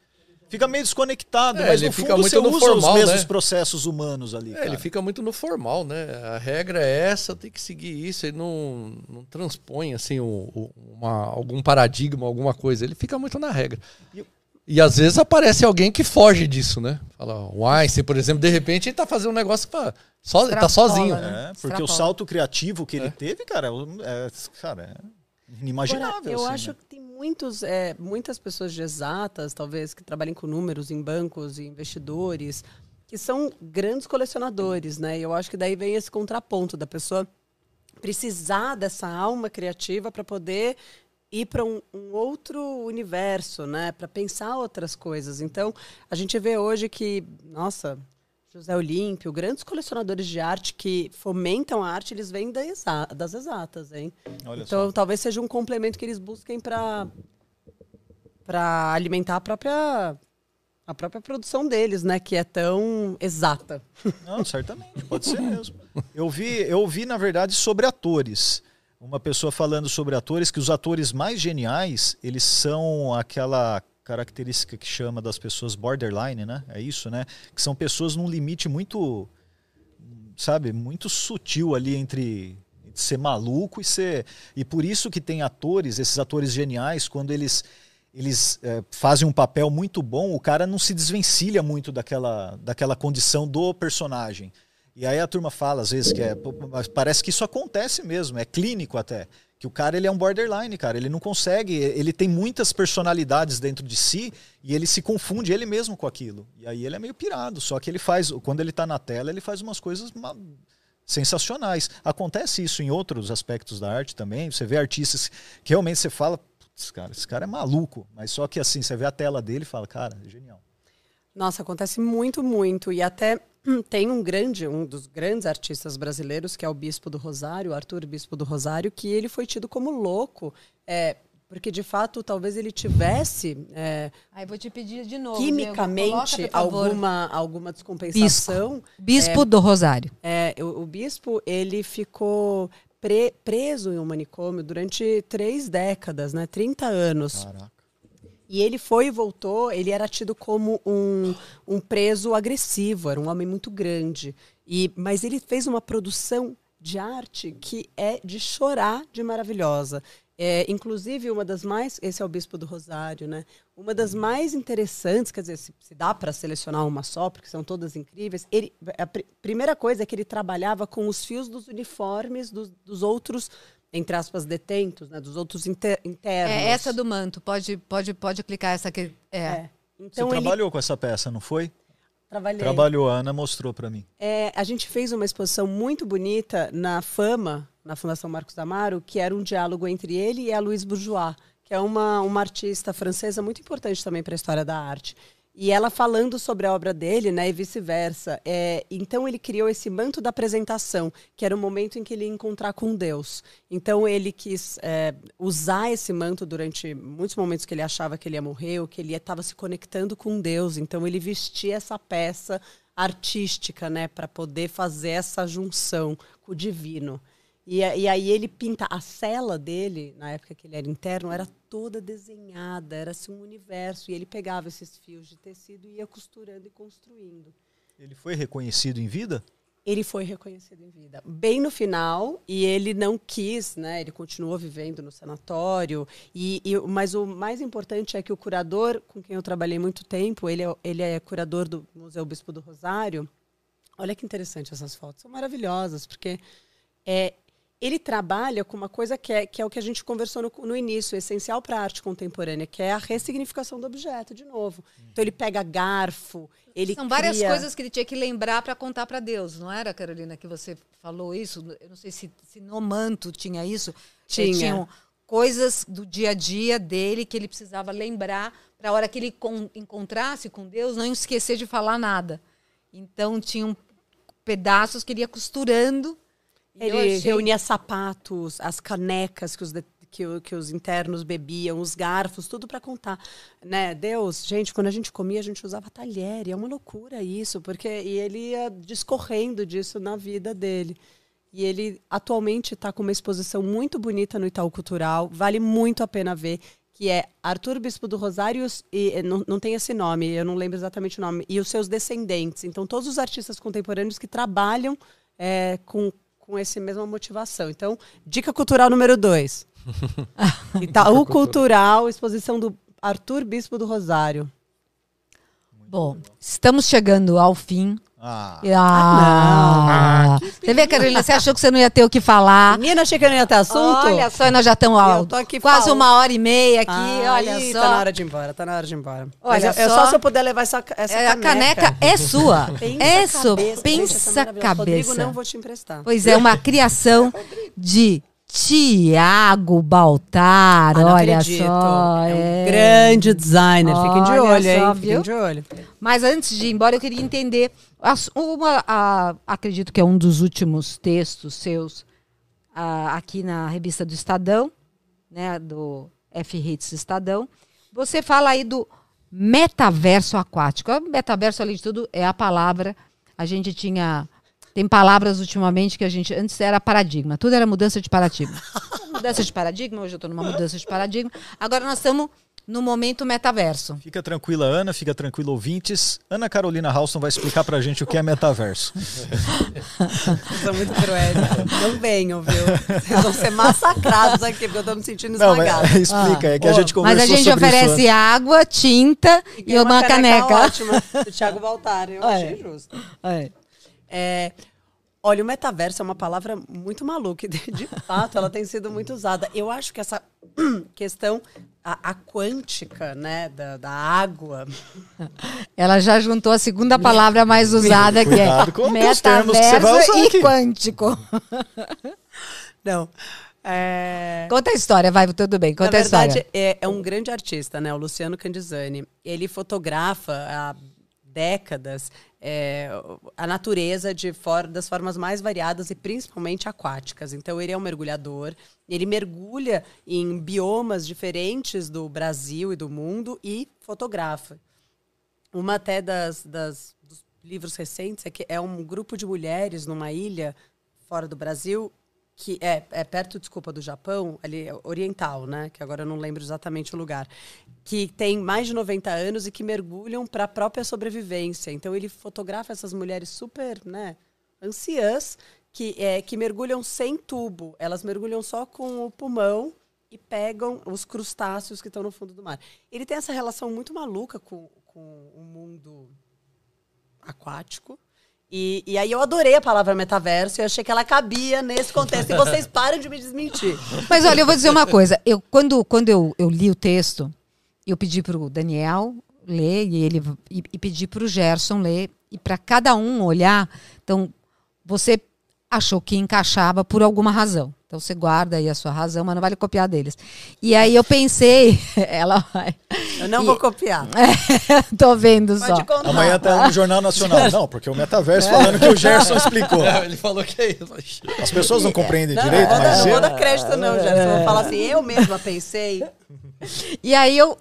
Fica meio desconectado, é, mas no fundo você usa formal, os mesmos né? processos humanos ali. É, ele fica muito no formal, né? A regra é essa, tem que seguir isso. Ele não, não transpõe assim o, o, uma, algum paradigma, alguma coisa. Ele fica muito na regra. E, e às vezes aparece alguém que foge disso, né? Fala, o Einstein, por exemplo, de repente ele tá fazendo um negócio que fala, só, tá sozinho. Né? É, porque o salto criativo que ele é. teve, cara, é, cara, é inimaginável. Agora, eu assim, acho né? que tem muitos, é, muitas pessoas de exatas, talvez, que trabalhem com números em bancos e investidores, que são grandes colecionadores, né? E eu acho que daí vem esse contraponto da pessoa precisar dessa alma criativa para poder ir para um, um, outro universo, né? Para pensar outras coisas. Então, a gente vê hoje que, nossa, José Olímpio, grandes colecionadores de arte que fomentam a arte, eles vêm da exa das exatas, hein? Olha então, só. talvez seja um complemento que eles busquem para para alimentar a própria a própria produção deles, né, que é tão exata. Não, certamente, pode ser mesmo. Eu vi, eu vi na verdade sobre atores. Uma pessoa falando sobre atores que os atores mais geniais, eles são aquela característica que chama das pessoas borderline, né? É isso, né? Que são pessoas num limite muito sabe, muito sutil ali entre ser maluco e ser e por isso que tem atores, esses atores geniais, quando eles eles é, fazem um papel muito bom, o cara não se desvencilha muito daquela, daquela condição do personagem. E aí a turma fala, às vezes, que é. Parece que isso acontece mesmo, é clínico até. Que o cara ele é um borderline, cara. Ele não consegue, ele tem muitas personalidades dentro de si e ele se confunde ele mesmo com aquilo. E aí ele é meio pirado. Só que ele faz, quando ele tá na tela, ele faz umas coisas sensacionais. Acontece isso em outros aspectos da arte também. Você vê artistas que realmente você fala, putz, cara, esse cara é maluco. Mas só que assim, você vê a tela dele e fala, cara, é genial. Nossa, acontece muito, muito. E até tem um grande, um dos grandes artistas brasileiros, que é o Bispo do Rosário, Arthur Bispo do Rosário, que ele foi tido como louco. É, porque de fato talvez ele tivesse é, Aí vou te pedir de novo quimicamente coloca, alguma alguma descompensação bispo, bispo é, do Rosário é o, o, bispo ele ficou pre, preso em um manicômio durante três décadas, né? 30 anos. Caraca. E ele foi e voltou, ele era tido como um, um preso agressivo, era um homem muito grande. E, mas ele fez uma produção de arte que é de chorar de maravilhosa. É, inclusive, uma das mais. Esse é o Bispo do Rosário, né? Uma das mais interessantes, quer dizer, se, se dá para selecionar uma só, porque são todas incríveis. Ele, a pr primeira coisa é que ele trabalhava com os fios dos uniformes dos, dos outros, entre aspas, detentos, né? Dos outros inter, internos. É essa do manto. Pode, pode, pode clicar essa aqui. É. é. Então Você ele... trabalhou com essa peça, não foi? Trabalhei. Trabalhou, a Ana mostrou para mim. É, a gente fez uma exposição muito bonita na Fama, na Fundação Marcos Amaro, que era um diálogo entre ele e a Louise Bourgeois, que é uma, uma artista francesa muito importante também para a história da arte. E ela falando sobre a obra dele, né, e vice-versa. É, então ele criou esse manto da apresentação, que era o momento em que ele ia encontrar com Deus. Então ele quis é, usar esse manto durante muitos momentos que ele achava que ele ia morrer, ou que ele estava se conectando com Deus. Então ele vestia essa peça artística, né, para poder fazer essa junção com o divino. E, e, aí ele pinta a cela dele, na época que ele era interno, era toda desenhada, era assim um universo. E ele pegava esses fios de tecido e ia costurando e construindo. Ele foi reconhecido em vida? Ele foi reconhecido em vida. Bem no final, e ele não quis, né? Ele continuou vivendo no sanatório. E, e, mas o mais importante é que o curador, com quem eu trabalhei muito tempo, ele é, ele é curador do Museu Bispo do Rosário. Olha que interessante essas fotos. São maravilhosas, porque é, ele trabalha com uma coisa que é, que é o que a gente conversou no, no início, essencial para a arte contemporânea, que é a ressignificação do objeto, de novo. Então ele pega garfo, ele São várias cria... coisas que ele tinha que lembrar para contar para Deus, não era, Carolina, que você falou isso? Eu não sei se, se no manto tinha isso. Tinha. Tinham coisas do dia a dia dele que ele precisava lembrar para a hora que ele com, encontrasse com Deus, não esquecer de falar nada. Então tinham pedaços que ele ia costurando ele achei... reunia sapatos, as canecas que os, de, que, que, os internos bebiam, os garfos, tudo para contar. Né? Deus, gente, quando a gente comia, a gente usava talher. E é uma loucura isso, porque e ele ia discorrendo disso na vida dele. E ele atualmente está com uma exposição muito bonita no Itaú Cultural, vale muito a pena ver, que é Arthur Bispo do Rosário, e não, não tem esse nome, eu não lembro exatamente o nome, e os seus descendentes. Então, todos os artistas contemporâneos que trabalham é, com com essa mesma motivação. Então, dica cultural número dois. (laughs) Itaú Cultural, exposição do Arthur Bispo do Rosário. Bom, estamos chegando ao fim Ah, Ah, você vê, Carolina, você achou que você não ia ter o que falar. Menina, achei que eu não ia ter assunto. Olha só, nós já estamos Eu tô aqui quase falando. uma hora e meia aqui, Ah, olha ih, só. Tá na hora de ir embora, tá na hora de ir embora. Olha Mas eu, eu só. só se eu puder levar essa, essa É, a caneca é sua. (laughs) Pensa é sua. cabeça, gente, Pensa essa a maravilhosa. Rodrigo, cabeça. não vou te emprestar. Pois é, uma criação (laughs) de Tiago Baltar, Ah, olha acredito. só. É um é. grande designer. Fiquem de Olha olho, só, hein? viu? Fiquem de olho. Mas antes de ir embora, eu queria entender. Uma, a- acredito que é um dos últimos textos seus ah, aqui na revista do Estadão, né, do F-Hits Estadão. Você fala aí do metaverso aquático. O metaverso, além de tudo, é a palavra. A gente tinha. Tem palavras ultimamente que a gente. Antes era paradigma. Tudo era mudança de paradigma. (laughs) mudança de paradigma, hoje eu estou numa mudança de paradigma. Agora nós estamos no momento metaverso. fica tranquila, Ana, fica tranquila, ouvintes. Ana Carolina Halston vai explicar pra gente o que é metaverso. Vocês (laughs) são muito cruéis. Não venham, viu? Vocês vão ser massacrados aqui, porque eu tô me sentindo Não, esmagada. mas (laughs) explica, é que a Ó, gente conversou Mas a gente sobre isso oferece antes. água, tinta e, Tem uma, caneca. ótima do Thiago Baltar. Eu (laughs) É. achei justo. É. É, olha, o metaverso é uma palavra muito maluca. e (laughs) De, de fato, ela tem sido muito usada. Eu acho que essa (clears throat) questão, a, a quântica, né, da, da água, Ela já juntou a segunda palavra mais usada, que é com metaverso e aqui. quântico. (laughs) não. É, Conta a história, vai, tudo bem, conta Na a verdade, história. é, é um grande artista, né? O Luciano Candizani. Ele fotografa há décadas é, a natureza de for- das formas mais variadas e principalmente aquáticas. Então, ele é um mergulhador, ele mergulha em biomas diferentes do Brasil e do mundo e fotografa. Uma até das, das- dos livros recentes é que é um grupo de mulheres numa ilha fora do Brasil que é, é perto, desculpa, do Japão, ali é oriental, né? Que agora eu não lembro exatamente o lugar. Que tem mais de 90 anos e que mergulham para a própria sobrevivência. Então ele fotografa essas mulheres super, né? Anciãs que, é, que mergulham sem tubo. Elas mergulham só com o pulmão e pegam os crustáceos que estão no fundo do mar. Ele tem essa relação muito maluca com, com o mundo aquático. E, e aí eu adorei a palavra metaverso e achei que ela cabia nesse contexto. E vocês (laughs) param de me desmentir. Mas olha, eu vou dizer uma coisa. Eu, quando quando eu, eu li o texto, eu pedi para o Daniel ler e, ele, e, e pedi para o Gerson ler e para cada um olhar. Então, você achou que encaixava por alguma razão. Então, você guarda aí a sua razão, mas não vale copiar deles. E aí eu pensei, (laughs) ela vai. Eu não E- vou copiar. (laughs) Tô vendo só. Pode contar. Amanhã tá no Jornal Nacional. (laughs) Não, porque o metaverso falando que o Gerson explicou. É, ele falou que é isso. As pessoas não compreendem Não, direito, não, mas não vou eu... dar crédito, não, Gerson. Eu vou falar assim, eu mesma pensei. E aí eu,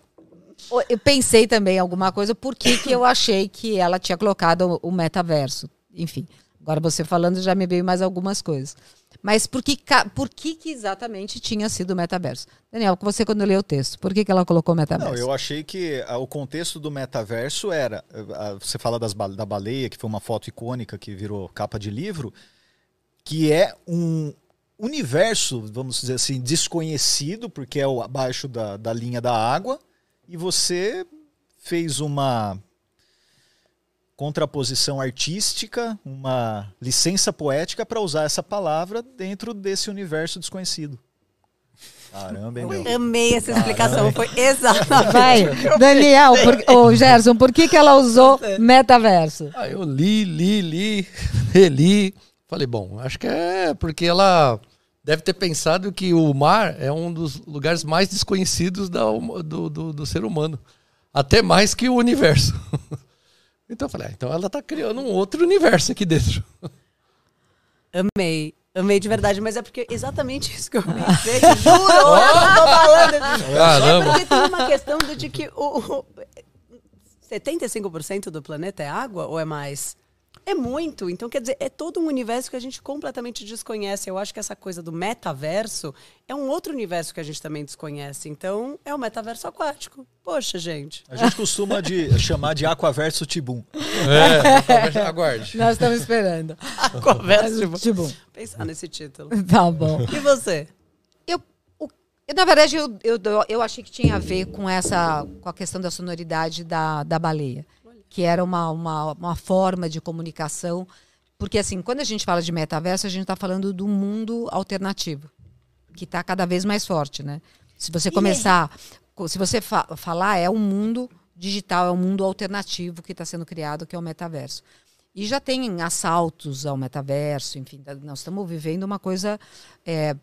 eu pensei também alguma coisa, por que, que eu achei que ela tinha colocado o metaverso. Enfim, agora você falando já me veio mais algumas coisas. Mas por que, por que, que exatamente tinha sido o metaverso? Daniel, você quando leu o texto, por que, que ela colocou metaverso? Não, eu achei que ah, o contexto do metaverso era. ah, você fala das, da baleia, que foi uma foto icônica que virou capa de livro, que é um universo, vamos dizer assim, desconhecido, porque é o abaixo da, da linha da água, e você fez uma contraposição artística, uma licença poética para usar essa palavra dentro desse universo desconhecido. Caramba, hein, meu? Amei essa explicação. Foi exatamente. Vai, Daniel, por, (laughs) ô, Gerson, por que, que ela usou metaverso? Ah, eu li, li, li, (laughs) reli. Falei, bom, acho que é porque ela deve ter pensado que o mar é um dos lugares mais desconhecidos da do, do, do ser humano. Até mais que o universo. (laughs) Então eu falei, ah, então ela está criando um outro universo aqui dentro. Amei. Amei de verdade, mas é porque exatamente isso que eu (laughs) pensei. Juro, eu tô falando. É Caramba. porque tem uma questão de que o, o 75% do planeta é água ou é mais? É muito. Então, quer dizer, é todo um universo que a gente completamente desconhece. Eu acho que essa coisa do metaverso é um outro universo que a gente também desconhece. Então, é o metaverso aquático. Poxa, gente. A gente costuma de, (laughs) chamar de Aquaverso Tibum. É, (laughs) aguarde. Nós estamos esperando. Conversa. Tipo, Pensar nesse título. tá bom. E você? Na verdade, eu, eu, eu achei que tinha a ver com essa com a questão da sonoridade da, da baleia. Que era uma, uma, uma forma de comunicação. Porque, assim, quando a gente fala de metaverso, a gente está falando do mundo alternativo, que está cada vez mais forte, né? Se você começar, se você fa falar, é um mundo digital, é um mundo alternativo que está sendo criado, que é o metaverso. E já tem assaltos ao metaverso, enfim, nós estamos vivendo uma coisa é,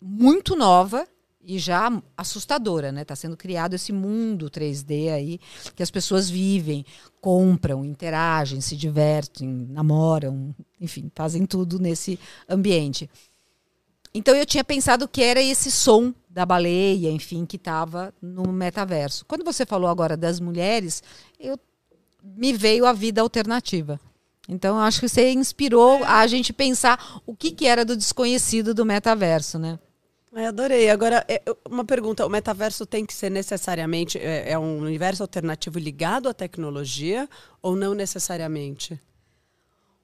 muito nova e já assustadora, né? Está sendo criado esse mundo 3D aí que as pessoas vivem, compram, interagem, se divertem, namoram, enfim, fazem tudo nesse ambiente. Então eu tinha pensado que era esse som da baleia, enfim, que estava no metaverso. Quando você falou agora das mulheres, eu me veio a vida alternativa. Então eu acho que você inspirou a gente pensar o que, que era do desconhecido do metaverso, né? Ai, adorei. Agora, é, eu- uma pergunta: o metaverso tem que ser necessariamente é, é um universo alternativo ligado à tecnologia ou não necessariamente?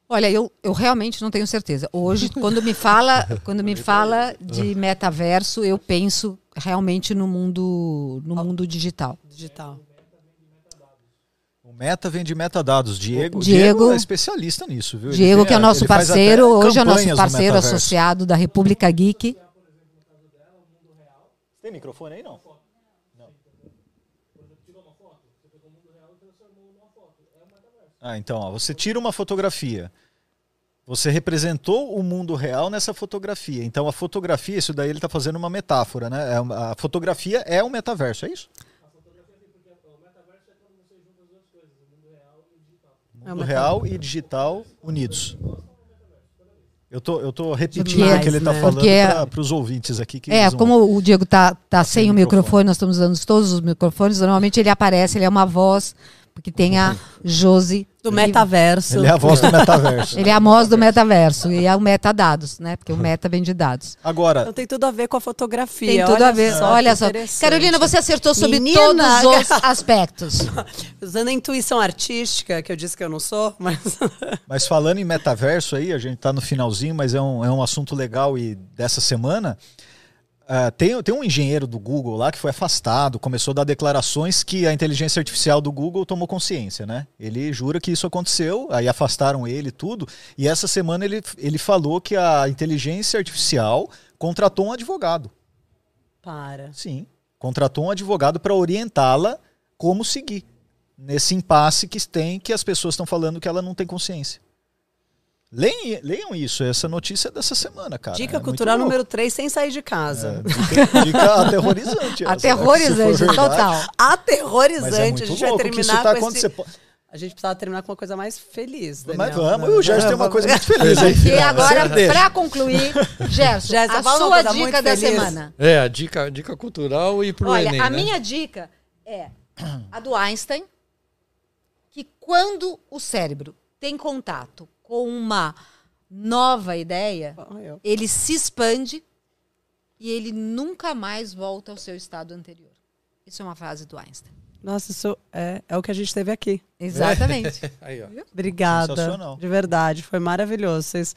Olha, eu, eu realmente não tenho certeza. Hoje, (laughs) quando me fala, quando me fala de metaverso, eu penso realmente no mundo, no mundo digital. Digital. O Meta vem de metadados. Diego, Diego- Diego é especialista nisso, viu? Diego, que é o nosso parceiro, hoje é o nosso parceiro associado da República Geek. Tem microfone aí, não? Ah, então, ó, você tira uma fotografia. Você representou o mundo real nessa fotografia. Então, a fotografia, isso daí ele está fazendo uma metáfora, né? É a fotografia é um metaverso, é isso? É Mundo uma- real e digital unidos. Eu tô, eu tô repetindo Demais, o que ele está né? falando para os ouvintes aqui. Que É, como o Diego tá, tá sem o microfone. microfone, nós estamos usando todos os microfones, normalmente ele aparece, ele é uma voz, porque tem a Josi. Do metaverso. Ele é a voz do metaverso. (laughs) Ele é a voz do metaverso e é o metadados, né? Porque o meta vem de dados. Agora, Então tem tudo a ver com a fotografia. Tem tudo Olha a ver. só Olha só. Carolina, você acertou sobre Menina! todos os (laughs) aspectos. Usando a intuição artística, que eu disse que eu não sou, mas. (laughs) Mas falando em metaverso aí, a gente tá no finalzinho, mas é um, é um assunto legal e dessa semana. Ah, tem, tem um engenheiro do Google lá que foi afastado, começou a dar declarações que a inteligência artificial do Google tomou consciência, né? Ele jura que isso aconteceu, aí afastaram ele e tudo. E essa semana ele, ele falou que a inteligência artificial contratou um advogado. Para. Sim. Contratou um advogado para orientá-la como seguir nesse impasse que tem que as pessoas estão falando que ela não tem consciência. Leiam, leiam isso, essa notícia é dessa semana, cara. Dica É cultural número 3, sem sair de casa. É, dica, dica (laughs) aterrorizante. essa, Aterrorizante, verdade. total. Mas é Aterrorizante. a gente vai terminar tá com esse... A gente precisava terminar com uma coisa mais feliz. Mas Daniel. vamos, o Gerson tem uma coisa muito (laughs) feliz aí. E agora, para concluir, (laughs) Gerson, Gerson, a uma sua dica da feliz. semana. É, a dica, dica cultural e pro Olha, Enem, a né? minha dica é a do Einstein, que quando o cérebro tem contato com uma nova ideia, ele se expande e ele nunca mais volta ao seu estado anterior. Isso é uma frase do Einstein. Nossa, isso é, é o que a gente teve aqui. Exatamente. (laughs) Aí, ó. Obrigada. Sensacional. De verdade, foi maravilhoso. Vocês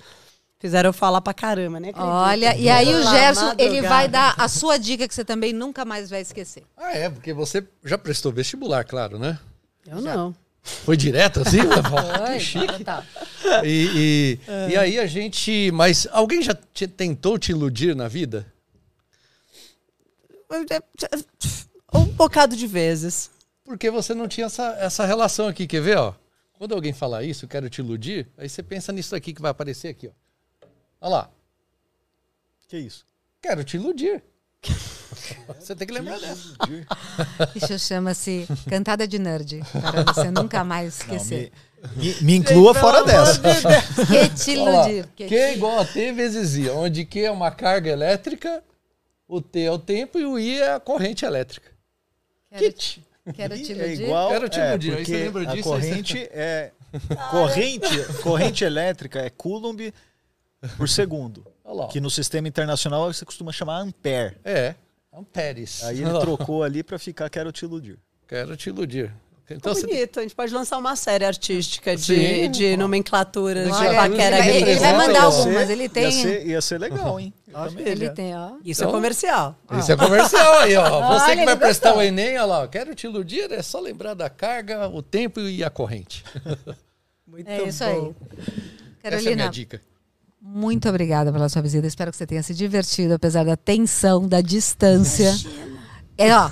fizeram eu falar pra caramba, né? Olha, e aí o Gerson, ele vai dar a sua dica que você também nunca mais vai esquecer. Ah, é, porque você já prestou vestibular, claro, né? Eu não. Foi direto assim? (laughs) Oi, que chique. total. E, e, e aí a gente. Mas alguém já te- tentou te iludir na vida? Um bocado de vezes. Porque você não tinha essa, essa relação aqui. Quer ver, ó? Quando alguém falar isso, quero te iludir, aí você pensa nisso aqui que vai aparecer aqui, ó. Olha lá. Que isso? Quero te iludir. Você tem que lembrar dessa. (laughs) Isso chama-se cantada de nerd, para você nunca mais Não, esquecer. me, me- me inclua fora dessa. (laughs) Que te iludir. Q Que é igual a T vezes I, onde Q é uma carga elétrica, o T é o tempo e o I é a corrente elétrica. Quero te, quero te É iludir. igual, Quero te é, iludir, aí porque você lembra disso, a corrente é corrente, corrente elétrica é coulomb por segundo, (laughs) que no sistema internacional você costuma chamar ampere. É, amperes. Aí ele trocou ali para ficar quero te iludir. Quero te iludir. Então, Ficou você- bonito, a gente pode lançar uma série artística de, Sim. de nomenclaturas de paquera ele- ele vai mandar Ia algumas, ser- ele Ia tem- ser, ia ser legal, hein? (laughs) Ele tem, ó. Isso Então- é comercial. Isso é comercial aí, ó. (laughs) Você Olha, que vai prestar gostou. o Enem, olha lá, quero te iludir, é só lembrar da carga, o tempo e a corrente. Muito É isso bom. aí. Essa é a Carolina, minha dica. Muito obrigada pela sua visita. Espero que você tenha se divertido, apesar da tensão, da distância. É, ó,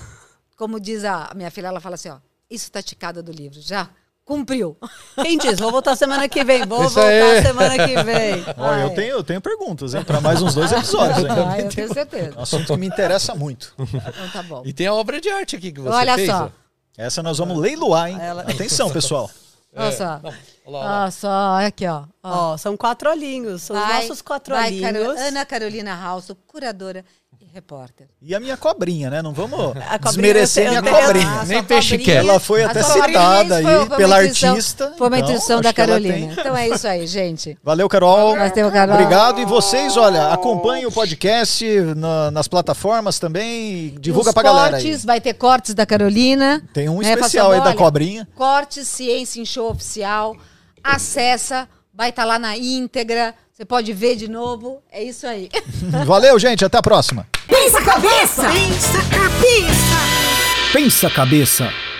como diz a minha filha, ela fala assim, ó, isso tá ticada do livro, já cumpriu. Quem diz? Vou voltar semana que vem. Vou Isso voltar aí. semana que vem. Ó, eu, tenho, eu tenho perguntas, hein? Para mais uns dois episódios. Ah, Hein? eu tenho certeza. Um assunto que me interessa muito. Então tá bom. E tem a obra de arte aqui que você Olha fez. só. ó. Essa nós vamos leiloar, hein? Ela- Atenção, pessoal. Olha só. Não, olha lá, olha lá. Olha só, aqui, ó. ó. Ó, são quatro olhinhos. São os Vai- nossos quatro vai, olhinhos. Ana Carolina House, curadora e repórter. E a minha cobrinha, né? Não vamos (laughs) A cobrinha, desmerecer minha cobrinha. Nem peixe quer. Ela foi A até citada aí foi- foi pela intuição- artista. Foi uma então, intuição da Carolina. tem- Então é isso aí, gente. Valeu, Carol. Nós temos Carol. Obrigado. E vocês, olha, acompanhem o podcast na- nas plataformas também. Divulga Os pra galera aí. cortes, vai ter cortes da Carolina. Tem um né, especial Faça- aí da olha, cobrinha. Cortes Ciência em Show Oficial. Acessa, vai estar lá na íntegra. Você pode ver de novo. É isso aí. (laughs) Valeu, gente. Até a próxima. Pensa cabeça! Pensa cabeça! Pensa cabeça.